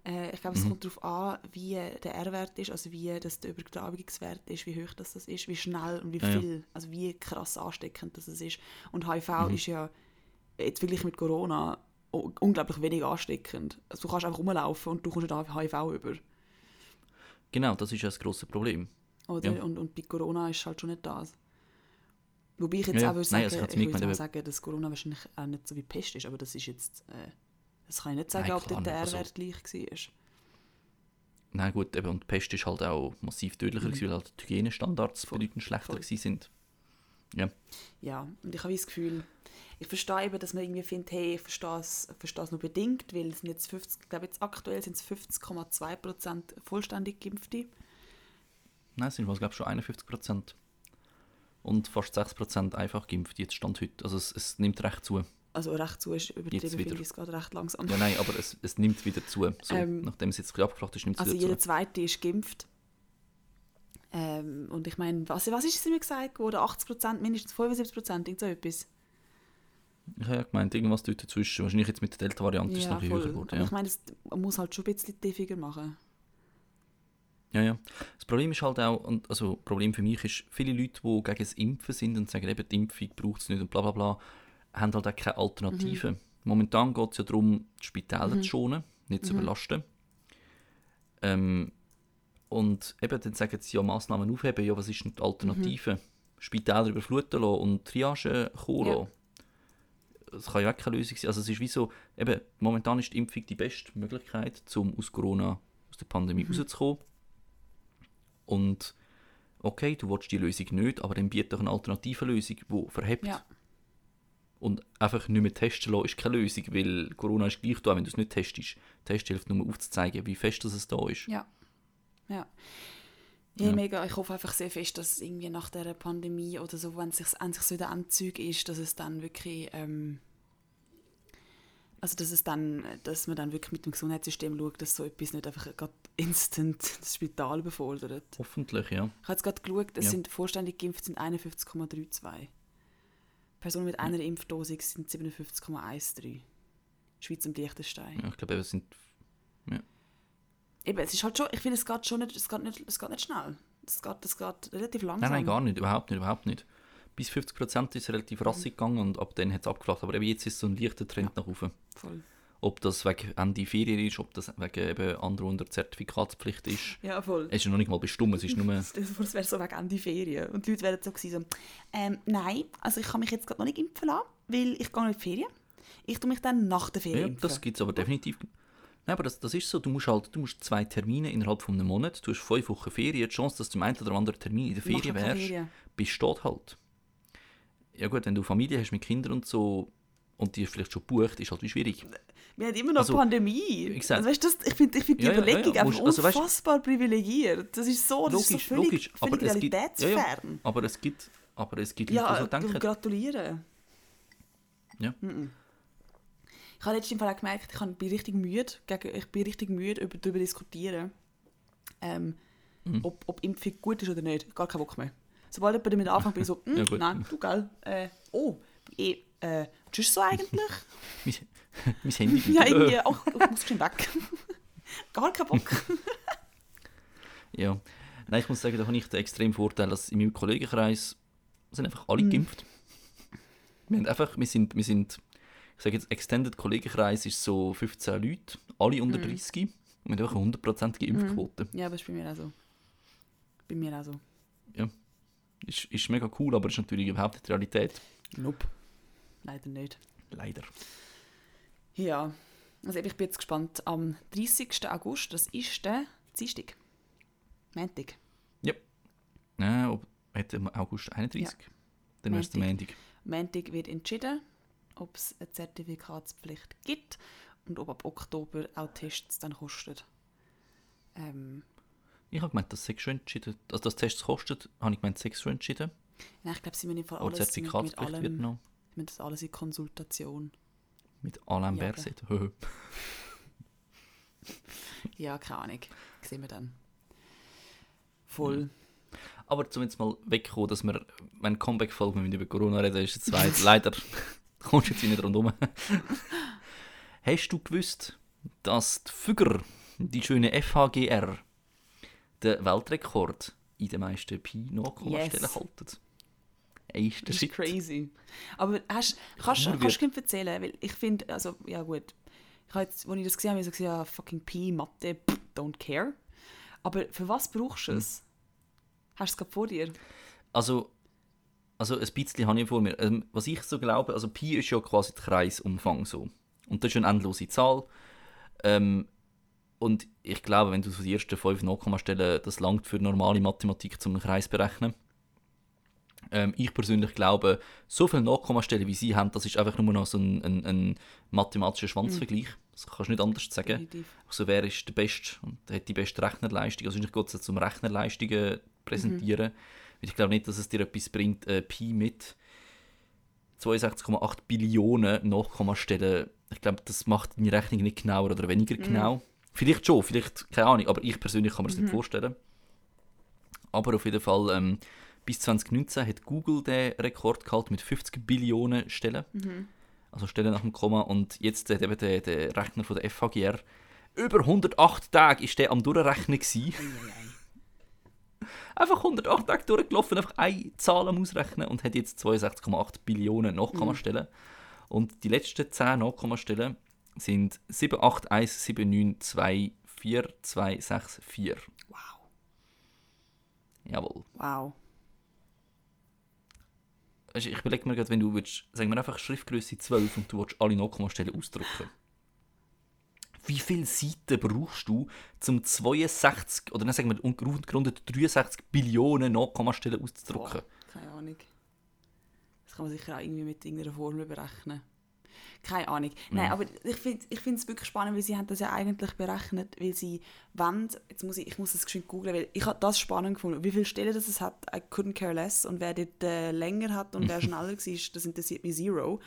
Äh, ich glaube, Mhm. es kommt darauf an, wie der R-Wert ist, also wie das der Übertragungswert ist, wie hoch das, das ist, wie schnell und wie Ja, ja. viel, also wie krass ansteckend das ist. Und HIV Mhm. ist ja jetzt wirklich mit Corona unglaublich wenig ansteckend. Also du kannst einfach rumlaufen und du kommst nicht HIV über. Genau, das ist ja das grosse Problem. Oder? Ja. Und, und bei Corona ist halt schon nicht das. Wobei ich jetzt Ja, auch würde Nein, sagen, also ich würde sagen, dass Corona wahrscheinlich auch nicht so wie Pest ist, aber das ist jetzt, äh, das kann ich nicht sagen, Nein, ob klar der. Also- R-Wert gleich war. Nein, gut, eben, und die Pest ist halt auch massiv tödlicher, gewesen, weil halt die Hygienestandards Voll, bedeutend schlechter voll. sind. Ja, Ja, und ich habe das Gefühl, ich verstehe eben, dass man irgendwie findet, hey, ich verstehe es, ich verstehe es nur bedingt, weil es sind jetzt 50, ich glaube jetzt aktuell sind es 50,2% vollständig Geimpfte. Nein, es sind was, glaube ich, schon 51 Prozent. Und fast 6 Prozent einfach geimpft, jetzt Stand heute. Also es, es nimmt recht zu. Also recht zu ist übertrieben, finde ich, es geht recht langsam. Ja, nein, aber es, es nimmt wieder zu. So, Ähm, nachdem es jetzt ein abgeflacht ist, nimmt es Also wieder jeder zu. Zweite ist geimpft. Ähm, und ich meine, was, was ist es mir gesagt worden? 80%, mindestens 75%, irgend so etwas. Ich habe ja gemeint, irgendwas dort dazwischen. Wahrscheinlich jetzt mit der Delta-Variante ist es noch höher geworden. Ja. ich meine, man muss halt schon ein bisschen tiefer machen. Ja, ja. Das Problem ist halt auch, und also Problem für mich ist, viele Leute, die gegen das Impfen sind und sagen, eben, die Impfung braucht es nicht und bla bla bla, haben halt auch keine Alternative. Momentan geht es ja darum, die Spitäler zu schonen, nicht zu überlasten. Ähm, und eben, dann sagen sie ja Massnahmen aufheben, ja, was ist denn die Alternative? Spitäler überfluten lassen und Triage kommen Ja. lassen. Das kann ja auch keine Lösung sein. Also es ist wie so, eben, momentan ist die Impfung die beste Möglichkeit, um aus Corona, aus der Pandemie rauszukommen. Und okay, du willst die Lösung nicht, aber dann biete doch eine alternative Lösung, die verhebt. Ja. Und einfach nicht mehr testen lassen ist keine Lösung, weil Corona ist gleich da, wenn du es nicht testest. Test hilft nur aufzuzeigen, wie fest es da ist. Ja. Ja. Hey, Ja. mega. Ich hoffe einfach sehr fest, dass es irgendwie nach der Pandemie oder so, wenn es sich, wenn sich so wieder Anzug ist, dass es dann wirklich, ähm, also dass es dann, dass man dann wirklich mit dem Gesundheitssystem schaut, dass so etwas nicht einfach gerade instant das Spital überfordert. Hoffentlich, ja. Ich habe jetzt gerade geschaut, es Ja. sind vollständig geimpft sind 51,32. Personen mit einer Impfdosis sind 57,13. Schweiz und Liechtenstein. ja ich glaube, es sind Eben, es ist halt schon, ich finde, es geht schon nicht, es geht nicht, es geht nicht schnell. Es geht, es geht relativ langsam. Nein, nein, gar nicht, überhaupt nicht, überhaupt nicht. Bis 50% ist es relativ rassig gegangen und ab dann hat es abgeflacht. Aber eben jetzt ist so ein leichter Trend nach oben. Voll. Ob das wegen Ende Ferien ist, ob das wegen eben anderen unter Zertifikatspflicht ist. Ja, voll. Es ist ja noch nicht mal bestimmt, es ist nur... Es wäre so wegen Ende Ferien. Und die Leute wären so gewesen, so, ähm, nein, also ich kann mich jetzt gerade noch nicht impfen lassen, weil ich gehe noch in die Ferien. Ich tue mich dann nach der Ferien Ja, impfen. das gibt es aber definitiv. Nein, aber das, das ist so, du musst halt, du musst zwei Termine innerhalb von einem Monat, du hast fünf Wochen Ferien, die Chance, dass du im einen oder anderen Termin in der Ferien wärst, Ferien. besteht halt. Ja gut, wenn du Familie hast mit Kindern und so und die vielleicht schon gebucht, ist halt wie schwierig. Wir haben immer noch Also, Pandemie. also, weißt, das, ich finde ich find die Ja, ja, ja, Überlegung ja, einfach also, weißt- unfassbar privilegiert. Das ist so, das ist so völlig, völlig es gibt, ja, realitätsfern. aber es gibt, aber es gibt Ja, Leute, die so denken. gratulieren. Ja. Ich habe letztens auch gemerkt, ich bin richtig müde, ich bin richtig müde über, darüber diskutieren, ähm, Mhm. ob, ob Impfung gut ist oder nicht. Gar keinen Bock mehr. Sobald jemand damit anfängt, bin ich so, «Hm, Ja, gut. nein, du gell, äh, oh, eh, äh, ist so eigentlich? Mein, Handy. ja, irgendwie, ach, ich muss schon weg. Gar keinen Bock. Ja. Nein, ich muss sagen, da habe ich den extremen Vorteil, dass in meinem Kollegenkreis sind einfach alle Mhm. geimpft. Wir haben einfach, wir sind, wir sind, ich sage jetzt, Extended Kollegenkreis ist so 15 Leute, alle unter Mhm. 30 und wir haben einfach eine 100% Impfquote. ja, aber das ist bei mir auch so. Bei mir auch so. Ist, ist mega cool, aber ist natürlich überhaupt nicht die Realität. Nope. Leider nicht. Leider. Ja, also ich bin jetzt gespannt. Am 30. August, das ist der Dienstag. Montag. Nein, ob, hätte im August 31. Dann wäre es der Montag. Montag wird entschieden, ob es eine Zertifikatspflicht gibt und ob ab Oktober auch Tests dann kosten. Ähm, Ich habe gemeint, das sei schon entschieden. Also, dass Tests kostet, habe ich gemeint, sei schon entschieden. nein, ich glaube, sie müssen im Fall Aber alles mit, Zertifikatspflicht wird allem, noch mit das alles in Konsultation. mit Alain Ja, Berset. Ja, keine Ahnung. Sehen wir dann. Voll. Aber zum jetzt mal wegkommen, dass wir, wenn Comeback-Folge wir über Corona reden, ist jetzt weit. Leider kommst du jetzt nicht rundherum. Hast du gewusst, dass die Füger, die schöne FHGR, den Weltrekord in den meisten Pi-Nachkommastellen Yes. halten? Ist Das ist crazy. Aber hast, kannst, Nur kannst du mir erzählen? Weil ich finde, also, ja gut. Ich habe jetzt, als ich das gesehen habe, habe ich so gesagt, ja, fucking Pi, Mathe, pff, don't care. Aber für was brauchst Hm. du es? Hast du es gerade vor dir? Also, also ein bisschen habe ich vor mir. Ähm, was ich so glaube, also Pi ist ja quasi der Kreisumfang so. Und das ist eine endlose Zahl. Ähm, und ich glaube, wenn du so die ersten fünf Nachkommastellen, das langt für normale Mathematik zum Kreis berechnen. Ähm, ich persönlich glaube, so viele Nachkommastellen wie sie haben, das ist einfach nur noch so ein, ein, ein mathematischer Schwanzvergleich. Das kannst du nicht anders sagen. Definitiv. Also wer ist der Beste und hat die beste Rechnerleistung. Also ich geht es zum Rechnerleistungen präsentieren. Weil ich glaube nicht, dass es dir etwas bringt, äh, Pi mit 62,8 Billionen Nachkommastellen. Ich glaube, das macht deine Rechnung nicht genauer oder weniger genau. Vielleicht schon, vielleicht, keine Ahnung, aber ich persönlich kann mir das nicht vorstellen. Aber auf jeden Fall, ähm, bis 2019 hat Google den Rekord gehalten mit 50 Billionen Stellen. Also Stellen nach dem Komma. Und jetzt hat eben der, der Rechner von der FHGR über 108 Tage ist der am Durchrechnen gewesen. Einfach 108 Tage durchgelaufen, einfach eine Zahl am Ausrechnen und hat jetzt 62,8 Billionen Nachkommastellen. Und die letzten 10 Nachkommastellen sind 78179242264. Wow. Jawohl. Wow. Also ich überlege mir gerade, wenn du willst, sagen wir einfach Schriftgröße 12 und du willst alle Nachkommastellen ausdrucken. Wie viele Seiten brauchst du, zum 62 oder sagen wir umgerundet 63 Billionen Nachkommastellen auszudrucken? Boah, keine Ahnung. Das kann man sicher auch irgendwie mit irgendeiner Formel berechnen. Keine Ahnung. Nein, aber ich finde ich es wirklich spannend, weil sie haben das ja eigentlich berechnet, weil sie wollen, jetzt muss ich, ich muss das geschwind googeln, weil ich habe das spannend gefunden. Wie viele Stellen das es hat, I couldn't care less. Und wer dort äh, länger hat und wer schneller war, das interessiert mich zero.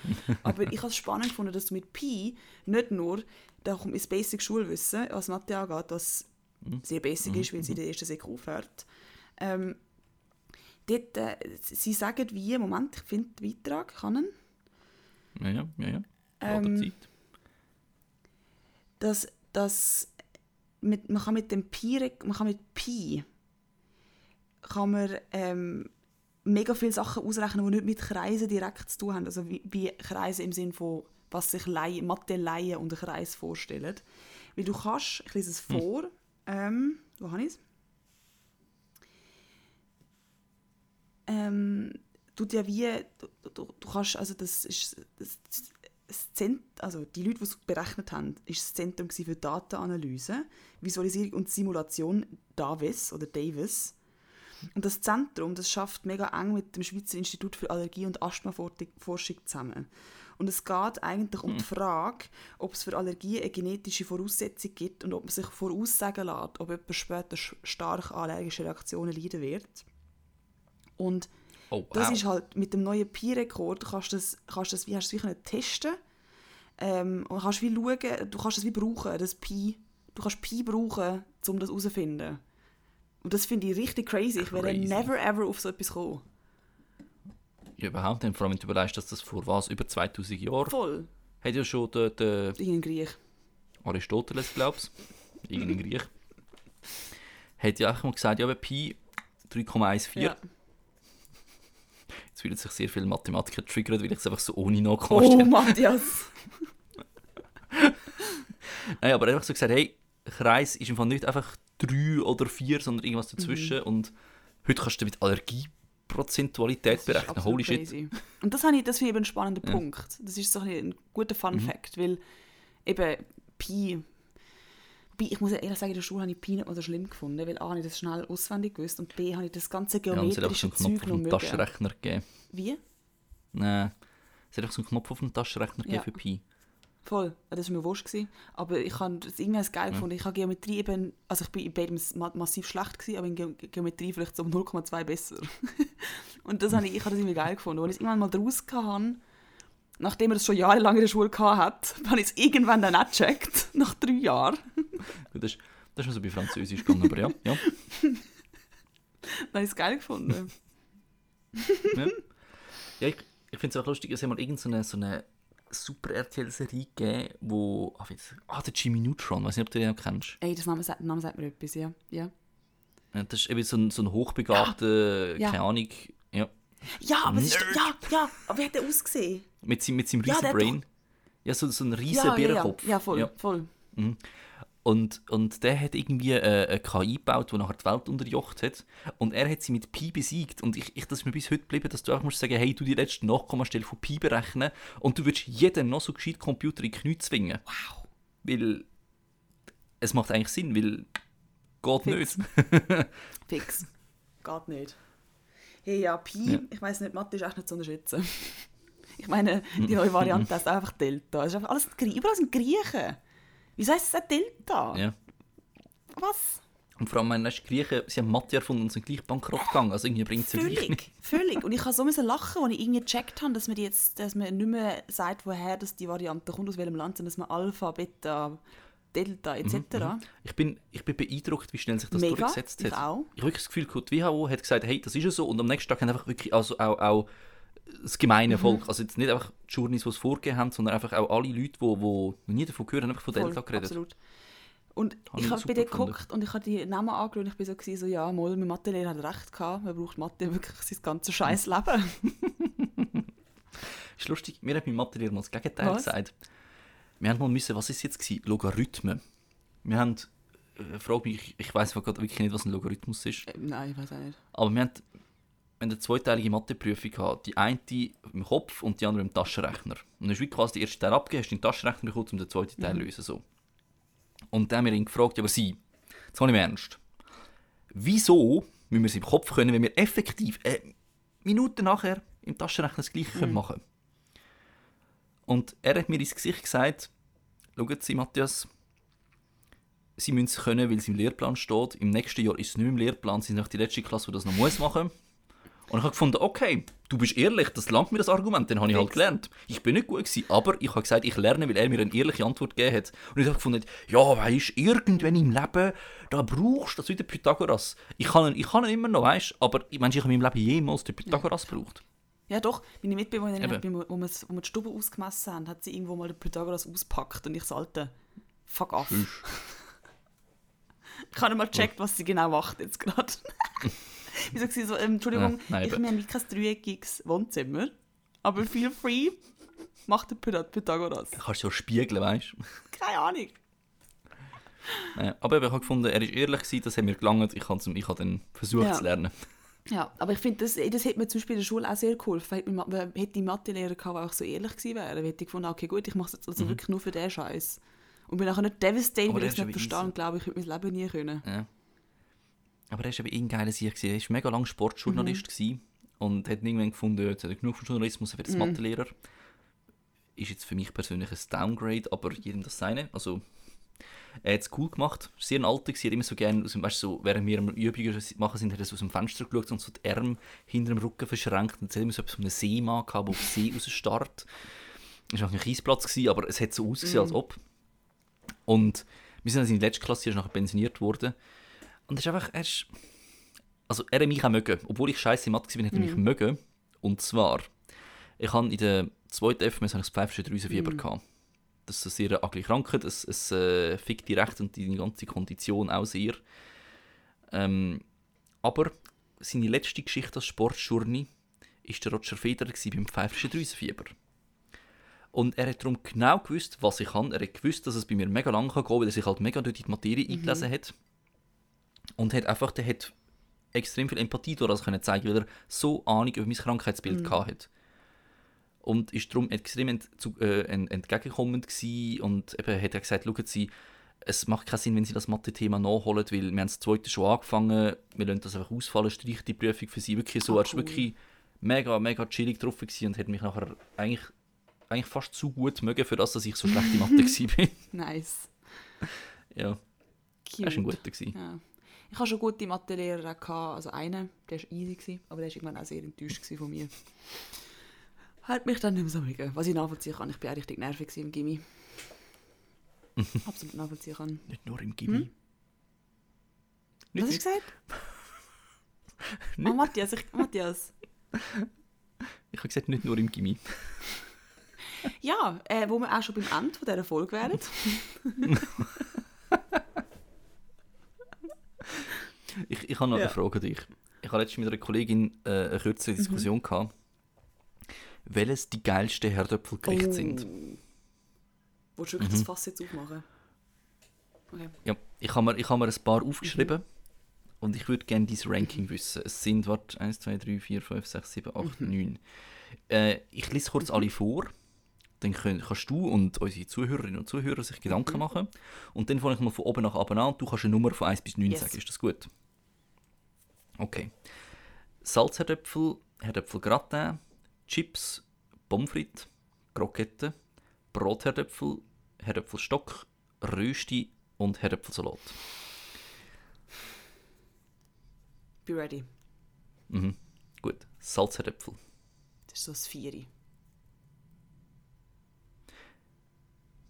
Aber ich habe es spannend gefunden, dass du mit Pi nicht nur, da kommt ins Basic Schulwissen, was Mathe angeht, was sehr basic ist, weil sie in der ersten Sek aufhört. Ähm, dort, äh, sie sagen wie, Moment, ich finde den Beitrag, kann ihn? Ja, ja, ja. ja. Ähm, Zeit. dass, dass mit, man kann mit dem Pi, rek- man kann mit Pi kann man ähm, mega viele Sachen ausrechnen, die nicht mit Kreisen direkt zu tun haben. Also wie, wie Kreise im Sinn von, was sich Laie, Mathe-Laien und ein Kreis vorstellen. Weil du kannst, ich lese es vor, ähm, wo habe ich es? Ähm, tut ja wie, du, du, du kannst, also das ist das, das Zent, also die Leute, die es berechnet haben, ist das Zentrum für Datenanalyse, Visualisierung und Simulation Davis oder Davis. Und das Zentrum, das schafft mega eng mit dem Schweizer Institut für Allergie- und Asthmaforschung zusammen. Und es geht eigentlich um die Frage, ob es für Allergien eine genetische Voraussetzung gibt und ob man sich voraussagen lässt, ob jemand später stark allergische Reaktionen leiden wird. Und Oh, wow. das ist halt mit dem neuen Pi-Rekord kannst du das, kannst das wie, hast du es testen ähm, und kannst wie schauen, du kannst es wie brauchen, das Pi, du kannst Pi brauchen, um das herauszufinden. Und das finde ich richtig crazy. Ich wäre Crazy. never ever auf so etwas gekommen. ja, überhaupt nicht. Vor allem, wenn du überlegst, dass das vor was, über 2000 Jahren, Voll. hat ja schon der, der Irgendein Griech. Aristoteles, glaubst du, irgendein Griech, hat ja auch mal gesagt, ja, Pi 3,14. Ja. Jetzt fühlen sich sehr viele Mathematiker triggert, weil ich es einfach so ohne Oh, Nachkommastellen... Matthias. Nein, aber einfach so gesagt, hey, Kreis ist im Fall nicht einfach 3 oder 4, sondern irgendwas dazwischen. Und heute kannst du mit Allergieprozentualität berechnen. Holy shit. crazy. Und das, habe ich, das finde ich eben ein spannender Ja. Punkt. Das ist so ein, ein guter Mhm. Fun-Fact, weil eben Pi, ich muss ja ehrlich sagen, in der Schule habe ich Pi nicht mal so schlimm gefunden, weil A, habe ich das schnell auswendig gewusst und B, habe ich das ganze Ja, geometrische Knopf Zeug auf noch dem mögen. Taschenrechner gegeben. Wie? Nein. Es hat einfach so einen Knopf auf dem Taschenrechner gegeben Ja. für Pi. Voll, Ja, das war mir wurscht. Gewesen. Aber ich habe das irgendwie geil gefunden. Ich habe Geometrie eben, also ich bin in beidem ma massiv schlecht gewesen, aber in Ge Geometrie vielleicht so um 0,2 besser. und das habe ich, ich habe das irgendwie geil gefunden. Als ich es irgendwann mal draus hatte, nachdem er das schon jahrelang in der Schule hatte, habe ich es irgendwann dann auch gecheckt, nach drei Jahren. Gut, das, ist- das ist mir so bei Französisch gegangen, aber ja. ja. Dann habe ich es geil gefunden. ja. ja ich ich finde es auch lustig, es hat mal irgendeine so eine super RTL-Serie gegeben, wo. Ah, das- ah, der Jimmy Neutron, weiß nicht, ob du den noch kennst. Ey, das Name sagt, der Name sagt mir etwas, ja. ja. Ja, das ist eben so ein, so ein hochbegabter, Ja. keine Ahnung, ja, Ja, aber es ist, ja, ja, aber wie hat der ausgesehen? Mit, seinem- mit seinem Ja, riesen hat Brain. Ja, so, so ein riesen Ja, ja, ja, Bärenkopf. ja, voll, Ja. voll. Und, und der hat irgendwie äh, eine KI gebaut, die nachher die Welt unterjocht hat. Und er hat sie mit Pi besiegt. Und ich, ich, das ist mir bis heute geblieben, dass du einfach musst sagen, hey, du die letzte Nachkommastelle von Pi berechnen und du würdest jeden noch so gescheit Computer in die Knie zwingen. Wow. Weil es macht eigentlich Sinn, weil geht Fix. nicht. Fix. Geht nicht. Hey, ja, Pi, Ja. ich weiß nicht, Mathe ist echt nicht zu unterschätzen. Ich meine, die neue Variante heißt einfach Delta. Es ist einfach alles überall sind Griechen. Wieso heißt es auch Delta? Ja. Was? Und vor allem, meine die Griechen, sie haben Mathe erfunden und sind gleich bankrott gegangen. Also irgendwie bringt es ja gleich nicht. Völlig. Und ich habe so müssen lachen, als ich irgendwie gecheckt habe, dass man, die jetzt, dass man nicht mehr sagt, woher das die Variante kommt, aus welchem Land, sondern dass man Alpha, Beta, Delta etc. Ich bin, ich bin beeindruckt, wie schnell sich das Mega, durchgesetzt ich hat. auch. Ich habe wirklich das Gefühl, die WHO hat gesagt, hey, das ist ja so. Und am nächsten Tag haben einfach wirklich also auch, auch das gemeine Volk, also jetzt nicht einfach die Journeys, die es vorgegeben haben, sondern einfach auch alle Leute, die, die noch nie davon gehört haben, einfach von Delta Voll, geredet. Absolut. Und Habe ich ich habe dir gefunden. geguckt und ich habe die Namen angeschaut und ich bin so, gewesen, so ja, mal, mein Mathelehrer hat recht gehabt, man braucht Mathe wirklich sein ganzes scheiß Leben. Ist lustig, mir hat mein Mathelehrer mal das Gegenteil Was? gesagt. Wir haben mal müssen, was ist jetzt gewesen? Logarithmen. Wir haben, äh, frag mich, ich, ich weiß wirklich nicht, was ein Logarithmus ist, Äh, Nein, ich weiß auch nicht. aber wir haben, wir haben eine zweiteilige Matheprüfung gehabt. Die eine im Kopf und die andere im Taschenrechner. Und dann ist wie quasi der erste Teil abgegeben, hast du den Taschenrechner bekommen, um den zweiten Teil zu lösen. So. Und dann haben wir ihn gefragt, aber sie, jetzt mal im Ernst, wieso müssen wir es im Kopf können, wenn wir effektiv äh, Minuten nachher im Taschenrechner das Gleiche können machen Und er hat mir ins Gesicht gesagt, schauen Sie, Matthias, Sie müssen es können, weil es im Lehrplan steht. Im nächsten Jahr ist es nicht im Lehrplan, Sie sind noch die letzte Klasse, die das noch muss machen Und ich habe gefunden, okay, du bist ehrlich, das langt mir das Argument, dann habe ich halt gelernt. Ich bin nicht gut gewesen, aber ich habe gesagt, ich lerne, weil er mir eine ehrliche Antwort gegeben hat. Und ich habe gefunden, ja, weißt irgendwann im Leben, da brauchst du das wie der Pythagoras. Ich kann ihn, ich kann ihn immer noch, weißt aber ich meine, ich habe in meinem Leben jemals den Pythagoras gebraucht. Ja doch, meine Mitbewohnerin, hat, wo wir, wo wir die Stube ausgemessen haben, hat sie irgendwo mal den Pythagoras ausgepackt und ich so, Alter, fuck off. ich habe mal gecheckt, was sie genau macht jetzt gerade. Wieso sie so, ähm, Entschuldigung, Ja, nein, ich, wir haben kein dreieckiges Wohnzimmer, aber feel free, macht der Pyth- Pythagoras. Du kannst ja spiegeln, weißt du. Keine Ahnung. Ja, aber ich habe gefunden, er war ehrlich, gewesen, das hat mir gelangt. Ich habe ich dann versucht Ja. zu lernen. Ja, aber ich finde, das, das hätte mir zum Beispiel in der Schule auch sehr geholfen. Hätte, mein Ma- hätte ich Mathelehrer gehabt, der auch so ehrlich gewesen wäre, dann hätte ich gefunden, okay gut, ich mache es jetzt also wirklich nur für den Scheiß. Und bin nachher nicht devastated, Mhm. Weil ich es nicht verstehe und glaube, ich würde mein Leben nie können. Ja. Aber er war eben ein Sieg. gewesen. Er war mega lange Sportjournalist gewesen und hat irgendwann gefunden, jetzt hat er genug von Journalismus, er wird jetzt Mathelehrer. Ist jetzt für mich persönlich ein Downgrade, aber jedem das seine. Also, er hat es cool gemacht. Sehr ein Alter, er hat immer so gerne, aus dem, weißt, so, während wir Übungen machen sind, hat er so aus dem Fenster geschaut und so die Arme hinter dem Rücken verschränkt. Und es hat immer so etwas von einem Seemann gehabt, der auf See rausstarrt. Es war noch ein Kiesplatz, gewesen, aber es hat so ausgesehen, als ob. Und wir sind also in der letzten Klasse, er ist nachher pensioniert worden. Und er ist einfach, er ist, also er hat mich auch mögen. Obwohl ich scheiße Mathe war, hat er mich mögen. Und zwar, ich habe in der zweiten FMS das pfeifische Drüsenfieber gehabt. Das ist eine sehr ugly Krankheit, es, es äh, fickt die Recht und die ganze Kondition auch sehr. Ähm, aber seine letzte Geschichte als Sportjourney war der Roger Federer beim pfeifischen Drüsenfieber. Und er hat darum genau gewusst, was ich kann. Er hat gewusst, dass es bei mir mega lang kann gehen, weil er sich halt mega durch die Materie eingelesen hat. Und hat einfach, der hat extrem viel Empathie durch das können zeigen, weil er so Ahnung über mein Krankheitsbild mhm. hat. Und ist darum extrem ent, zu, äh, ent, entgegenkommend gewesen und eben hat er gesagt, schauen Sie, es macht keinen Sinn, wenn Sie das Mathe-Thema nachholen, weil wir haben das zweite schon angefangen, wir lassen das einfach ausfallen, streicht die Prüfung für Sie. Wirklich so, Ah, er war cool. wirklich mega, mega chillig drauf und hat mich nachher eigentlich, eigentlich fast zu gut mögen, für das, dass ich so schlecht in Mathe war. Nice. ja, Cute. das war ein guter. Gewesen. Ja. Ich hatte schon gute Mathelehrer, also einen, der war easy, gewesen, aber der war irgendwann auch sehr enttäuscht von mir. Hat mich dann nicht mehr so mögen. Was ich nachvollziehen kann, ich war auch richtig nervig im Gimmi. Absolut nachvollziehen kann. Nicht nur im Gimmi. Was hast du gesagt? Oh, Matthias, ich, Matthias. ich habe gesagt, nicht nur im Gimmi. Ja, äh, wo wir auch schon beim Ende von dieser Folge wären. Ich, ich habe noch Ja. eine Frage an dich. Ich habe letztens mit einer Kollegin äh, eine kürzere Diskussion gehabt. Welches die geilsten Herdöpfelgerichte sind? Willst du wirklich das Fass jetzt aufmachen? Okay. Ja, ich habe mir, ich habe mir ein paar aufgeschrieben. Und ich würde gerne dein Ranking wissen. Es sind, warte, 1, 2, 3, 4, 5, 6, 7, 8, 9. Äh, ich lese kurz alle vor. Dann können, kannst du und unsere Zuhörerinnen und Zuhörer sich Gedanken machen. Und dann fange ich mal von oben nach unten an und du kannst eine Nummer von 1 bis 9 Yes. sagen. Ist das gut? Okay. Salzherdöpfel, Herdöpfel gratin, Chips, Pommes frites, Kroketten, Brotherdöpfel, Herdöpfelstock, Rösti und Herdöpfelsalat. Be ready. Mhm. Gut. Salzherdöpfel. Das ist so das Vieri.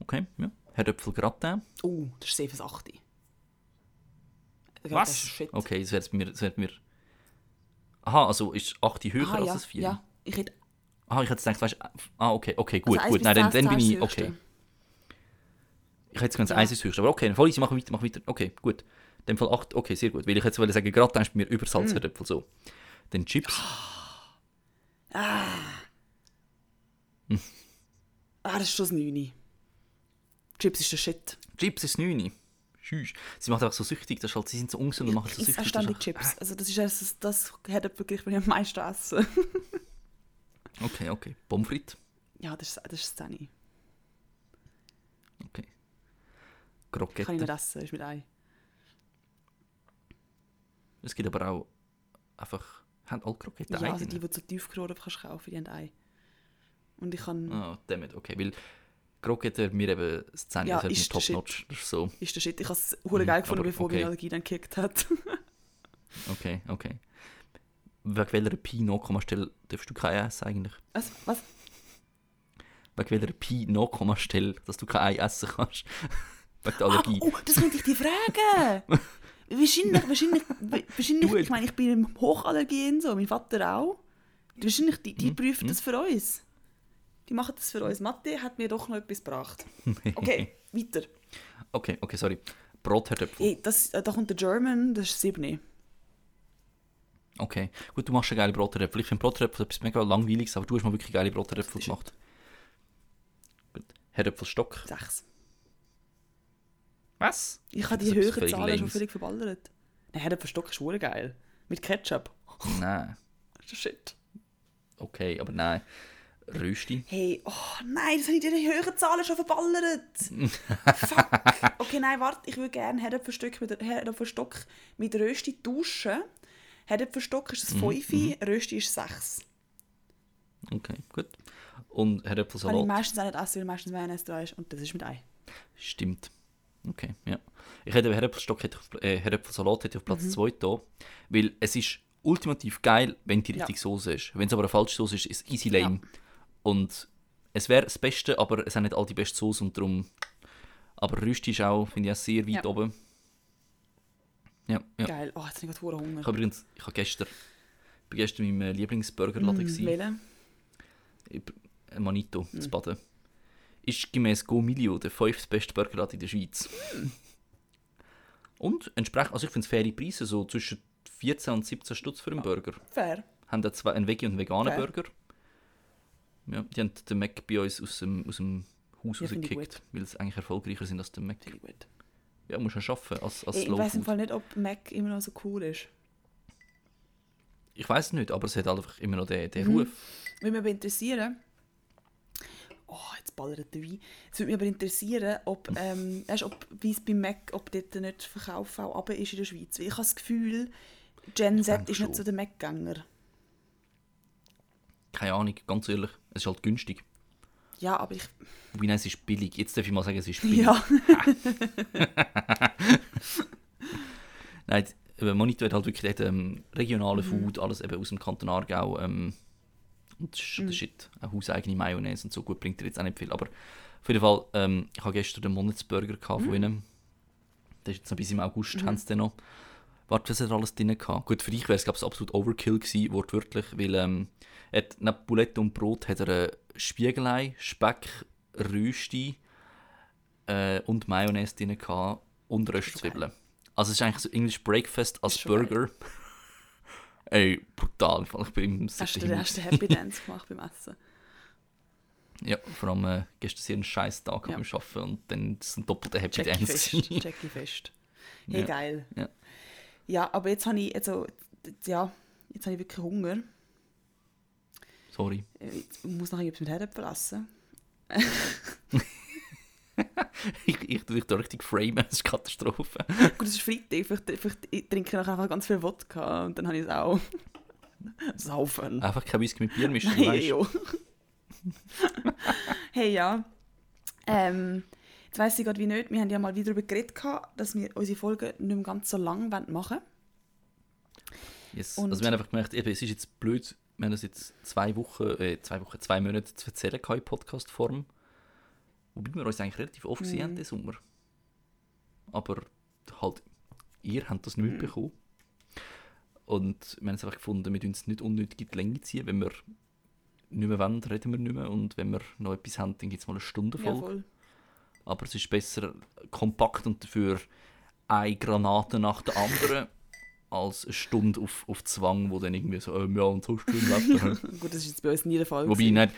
Okay, ja. Herdöpfel gratin. Oh, das ist 7 8. Was? Das ist shit. Okay, das wäre mir, das. Aha, also ist 8 höher Ah, als ja, das 4? ja. Ich hätte Ah, ich hätte gedacht, weißt Ah, okay, okay, gut, also gut. Nein, dann, dann bin ich... Okay. Ich hätte jetzt ganz Ja. eins ist höchst, aber okay, voll easy, mach weiter, mach weiter. Okay, gut. In dem Fall 8, okay, sehr gut. Weil ich jetzt wollte sagen, gratin ist bei mir über Mm. So. Dann Chips. Ah, das ist schon das 9. Chips ist der Shit. Chips ist 9. Schüss. Sie macht einfach so süchtig, das ist halt, sie sind so ungesund und machen so Ich süchtig. auch ständig ist Chips. Also das ist das, das Herdöpfelgericht, das ich am meisten esse. Okay, okay. Pommes frites. ja, das ist das, ist 10. Okay. Kann ich Kroketten. nicht essen, ist mit Ei. Es gibt aber auch einfach... Haben alle Kroketten Ja, also die, die du so tiefgefroren kannst kaufen, die haben Ei. Und ich kann... Ah, damit, okay. Weil Kroketten, mir eben das Zähne, Ja, ist der top-notch. Das ist so... Ist der Shit. Ich habe es hure geil gefunden, aber bevor okay. meine Allergie dann gekickt hat. Okay, okay. Wegen welcher Pi-Nachkommastelle darfst du kein Ei essen eigentlich? was? Was? Wegen welcher Pi-Nachkommastelle, dass du kein Ei essen kannst? Wegen der Ah, Allergie. oh, das könnte ich dir fragen. wahrscheinlich, wahrscheinlich, wahrscheinlich, Du- ich meine, ich bin im Hochallergien so, mein Vater auch. Wahrscheinlich, die, Mhm, die prüfen das für uns. Die machen das für uns. Mathe hat mir doch noch etwas gebracht. Okay, weiter. Okay, okay, sorry. Brotherdöpfel. Hey, das, äh, da kommt der German, das ist 7. Okay. Gut, du machst eine geile Brotherdöpfel. Ich finde Brotherdöpfel etwas mega langweiliges, aber du hast mal wirklich geile Brotherdöpfel gemacht. Gut. Herdöpfelstock. 6. Was? Ich habe die höheren Zahlen schon völlig verballert. Nein, der Verstock ist hure geil. Mit Ketchup. Nein. Das ist Shit. Okay, aber nein. Rösti. Hey, oh nein, das habe ich dir die höheren Zahlen schon verballert. Fuck. Okay, nein, warte, ich würde gerne Herdöpfelstock mit, Herdöpfelstock mit Rösti tauschen. Herdöpfelstock ist ein 5, Rösti ist 6. Okay, gut. Und Kann ich Herdöpfelsalat. meistens auch nicht essen, weil meistens Mayonnaise dran ist und das ist mit Ei. Stimmt. Okay, ja. Ich hätte Herdöpfelstock, hätte ich, auf- äh, Herdöpfelsalat hätte ich auf Mhm. Platz 2 da, weil es ist ultimativ geil, wenn die Ja. richtige Soße ist. Wenn es aber eine falsche Soße ist, ist es easy lame. Und es wäre das Beste, aber es haben nicht all die beste Soße und darum... Aber Rüsti ist auch, finde ich, auch sehr weit Ja. oben. Ja, ja. Geil. Oh, jetzt habe ich gerade Hunger. Ich habe übrigens, ich habe gestern, bin gestern in meinem Lieblingsburgerladen Mm. Welchen? Ein Manito, Hm. zu Baden. Ist gemäß GoMilio der fünftbeste Burgerladen in der Schweiz. Und entsprechend, also ich finde es faire Preise, so zwischen 14 und 17 Stutz für einen Burger. Fair. Haben da zwei, einen Veggie und einen veganen Fair. Burger. Ja, die haben den Mac bei uns aus dem, aus dem Haus Ja, rausgekickt, weil sie eigentlich erfolgreicher sind als der Mac. Finde ich gut. Ja, muss man schaffen als, als Ey, ich weiß im. Fall nicht, ob Mac immer noch so cool ist. Ich weiß nicht, aber es hat halt einfach immer noch den, den Mhm. Ruf. Würde mich aber interessieren. Oh, jetzt ballert der Wein. Es würde mich aber interessieren, ob, ähm, weißt, ob wie es bei Mac, ob dort nicht Verkauf auch runter ist in der Schweiz. Weil ich habe das Gefühl, Gen Z ist schon. nicht so der Mac-Gänger. Keine Ahnung, ganz ehrlich. Es ist halt günstig. Ja, aber ich. Wobei, nein, es ist billig. Jetzt darf ich mal sagen, es ist billig. Ja. Nein, der Monitor hat halt wirklich dort, ähm, regionale Mhm. Food, alles eben aus dem Kanton Aargau. Ähm, und das ist Mhm. der Shit. Eine hauseigene Mayonnaise und so gut bringt er jetzt auch nicht viel. Aber auf jeden Fall, ähm, ich habe gestern den Monatsburger gehabt Mhm. von ihnen. Der ist jetzt noch bis im August, haben sie den noch. Warte, was hat er alles drin gehabt? Gut, für dich wäre es, glaube ich, absolut Overkill gewesen, wortwörtlich, weil ähm, er hat, neben Bulette und Brot hat er äh, Spiegelei, Speck, Rösti äh, und Mayonnaise drin gehabt und Röstzwiebeln. Also es ist eigentlich so English Breakfast als Burger. Ey, brutal. Ich bin im Hast du, hast du Happy Dance gemacht beim Essen? Ja, vor allem äh, gestern sehr einen scheiß Tag Ja. beim Arbeiten und dann ist ein doppelter Happy Jackie Dance. fest. Jackie fest. Hey, Ja. geil. Ja. Ja, aber jetzt habe ich, also, ja, jetzt habe ich wirklich Hunger. Sorry. Ich muss noch etwas mit Herdöpfel essen. Ich, ich tue dich da richtig framen, das ist Katastrophe. Gut, es ist Freitag, vielleicht, vielleicht ich trinke ich nachher einfach ganz viel Wodka und dann habe ich es auch. Saufen. Einfach kein Whisky mit Bier mischen, Hey, weißt du? hey, ja. Ähm, jetzt weiss ich gerade wie nicht, wir haben ja mal wieder darüber geredet, dass wir unsere Folgen nicht mehr ganz so lang machen wollen. Yes. Und- Also wir haben einfach gemerkt, eben, es ist jetzt blöd, wir haben das jetzt zwei Wochen, äh, zwei Wochen, zwei Monate zu erzählen in Podcast-Form. Wobei wir uns eigentlich relativ oft gesehen Mhm. haben diesen Sommer. Aber halt, ihr habt das nicht Mhm. mitbekommen. Und wir haben es einfach gefunden, wir tun es nicht unnötig in die Länge ziehen. Wenn wir nicht mehr wollen, reden wir nicht mehr. Und wenn wir noch etwas haben, dann gibt es mal eine Stunde Ja, Folge. voll. Aber es ist besser kompakt und dafür eine Granate nach der anderen als eine Stunde auf, auf Zwang, wo dann irgendwie so, ähm, ja, und so schön Wetter. Gut, das ist jetzt bei uns nie der Fall. Wobei, gewesen. nein,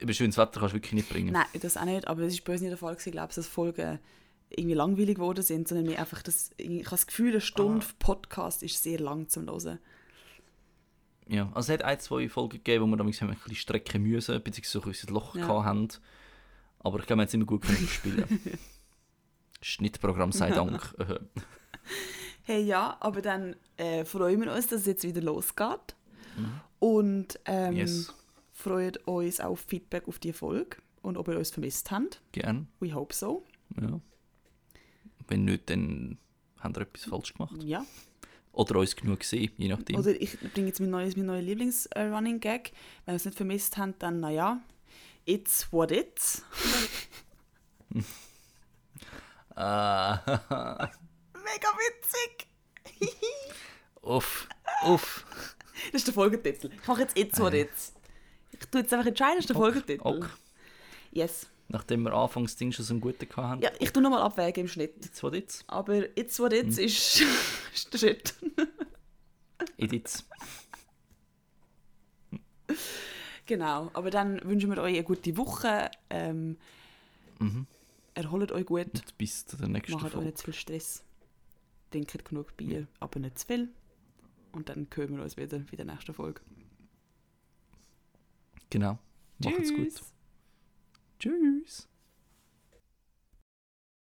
eben schönes Wetter kannst du wirklich nicht bringen. Nein, das auch nicht, aber das ist bei uns nie der Fall gewesen, glaube ich, dass Folgen irgendwie langweilig geworden sind, sondern mir einfach das, ich habe das Gefühl, eine Stunde Podcast ist sehr lang zum Hören. Ja, also es hat ein, zwei Folgen gegeben, wo wir damals ein bisschen strecken müssen, beziehungsweise so ein Loch Ja. gehabt haben. Aber ich glaube, wir haben es immer gut können spielen. Schnittprogramm sei Dank. Äh, Hey, ja, aber dann äh, freuen wir uns, dass es jetzt wieder losgeht. Mhm. Und ähm, yes, freuen uns auf Feedback auf die Folge und ob ihr uns vermisst habt. gern. We hope so. Ja. Wenn nicht, dann haben wir etwas falsch gemacht. Ja. Oder uns genug gesehen, je nachdem. Oder ich bringe jetzt mein neues, mein neues Lieblings-Running-Gag. Wenn ihr es nicht vermisst habt, dann naja, it's what it's. Ah, Mega witzig! uff, uff. Das ist der Folgetitel. Ich mache jetzt it's what it's. Ich tue jetzt einfach entscheiden, das ist der Folgetitel. Ok. Yes. Nachdem wir anfangs Ding schon so einen guten hatten. Ja, ich tue nochmal abwägen im Schnitt. Jetzt, was jetzt? Aber it's what it's ist, ist der Shit. Edits. Genau. Aber dann wünschen wir euch eine gute Woche. Ähm, Mhm. erholt euch gut. Und bis zu der nächsten Macht euch nicht zu viel Stress. Trinkt genug Bier, aber nicht zu viel. Und dann hören wir uns wieder in der nächsten Folge. Genau. Macht's gut. Tschüss.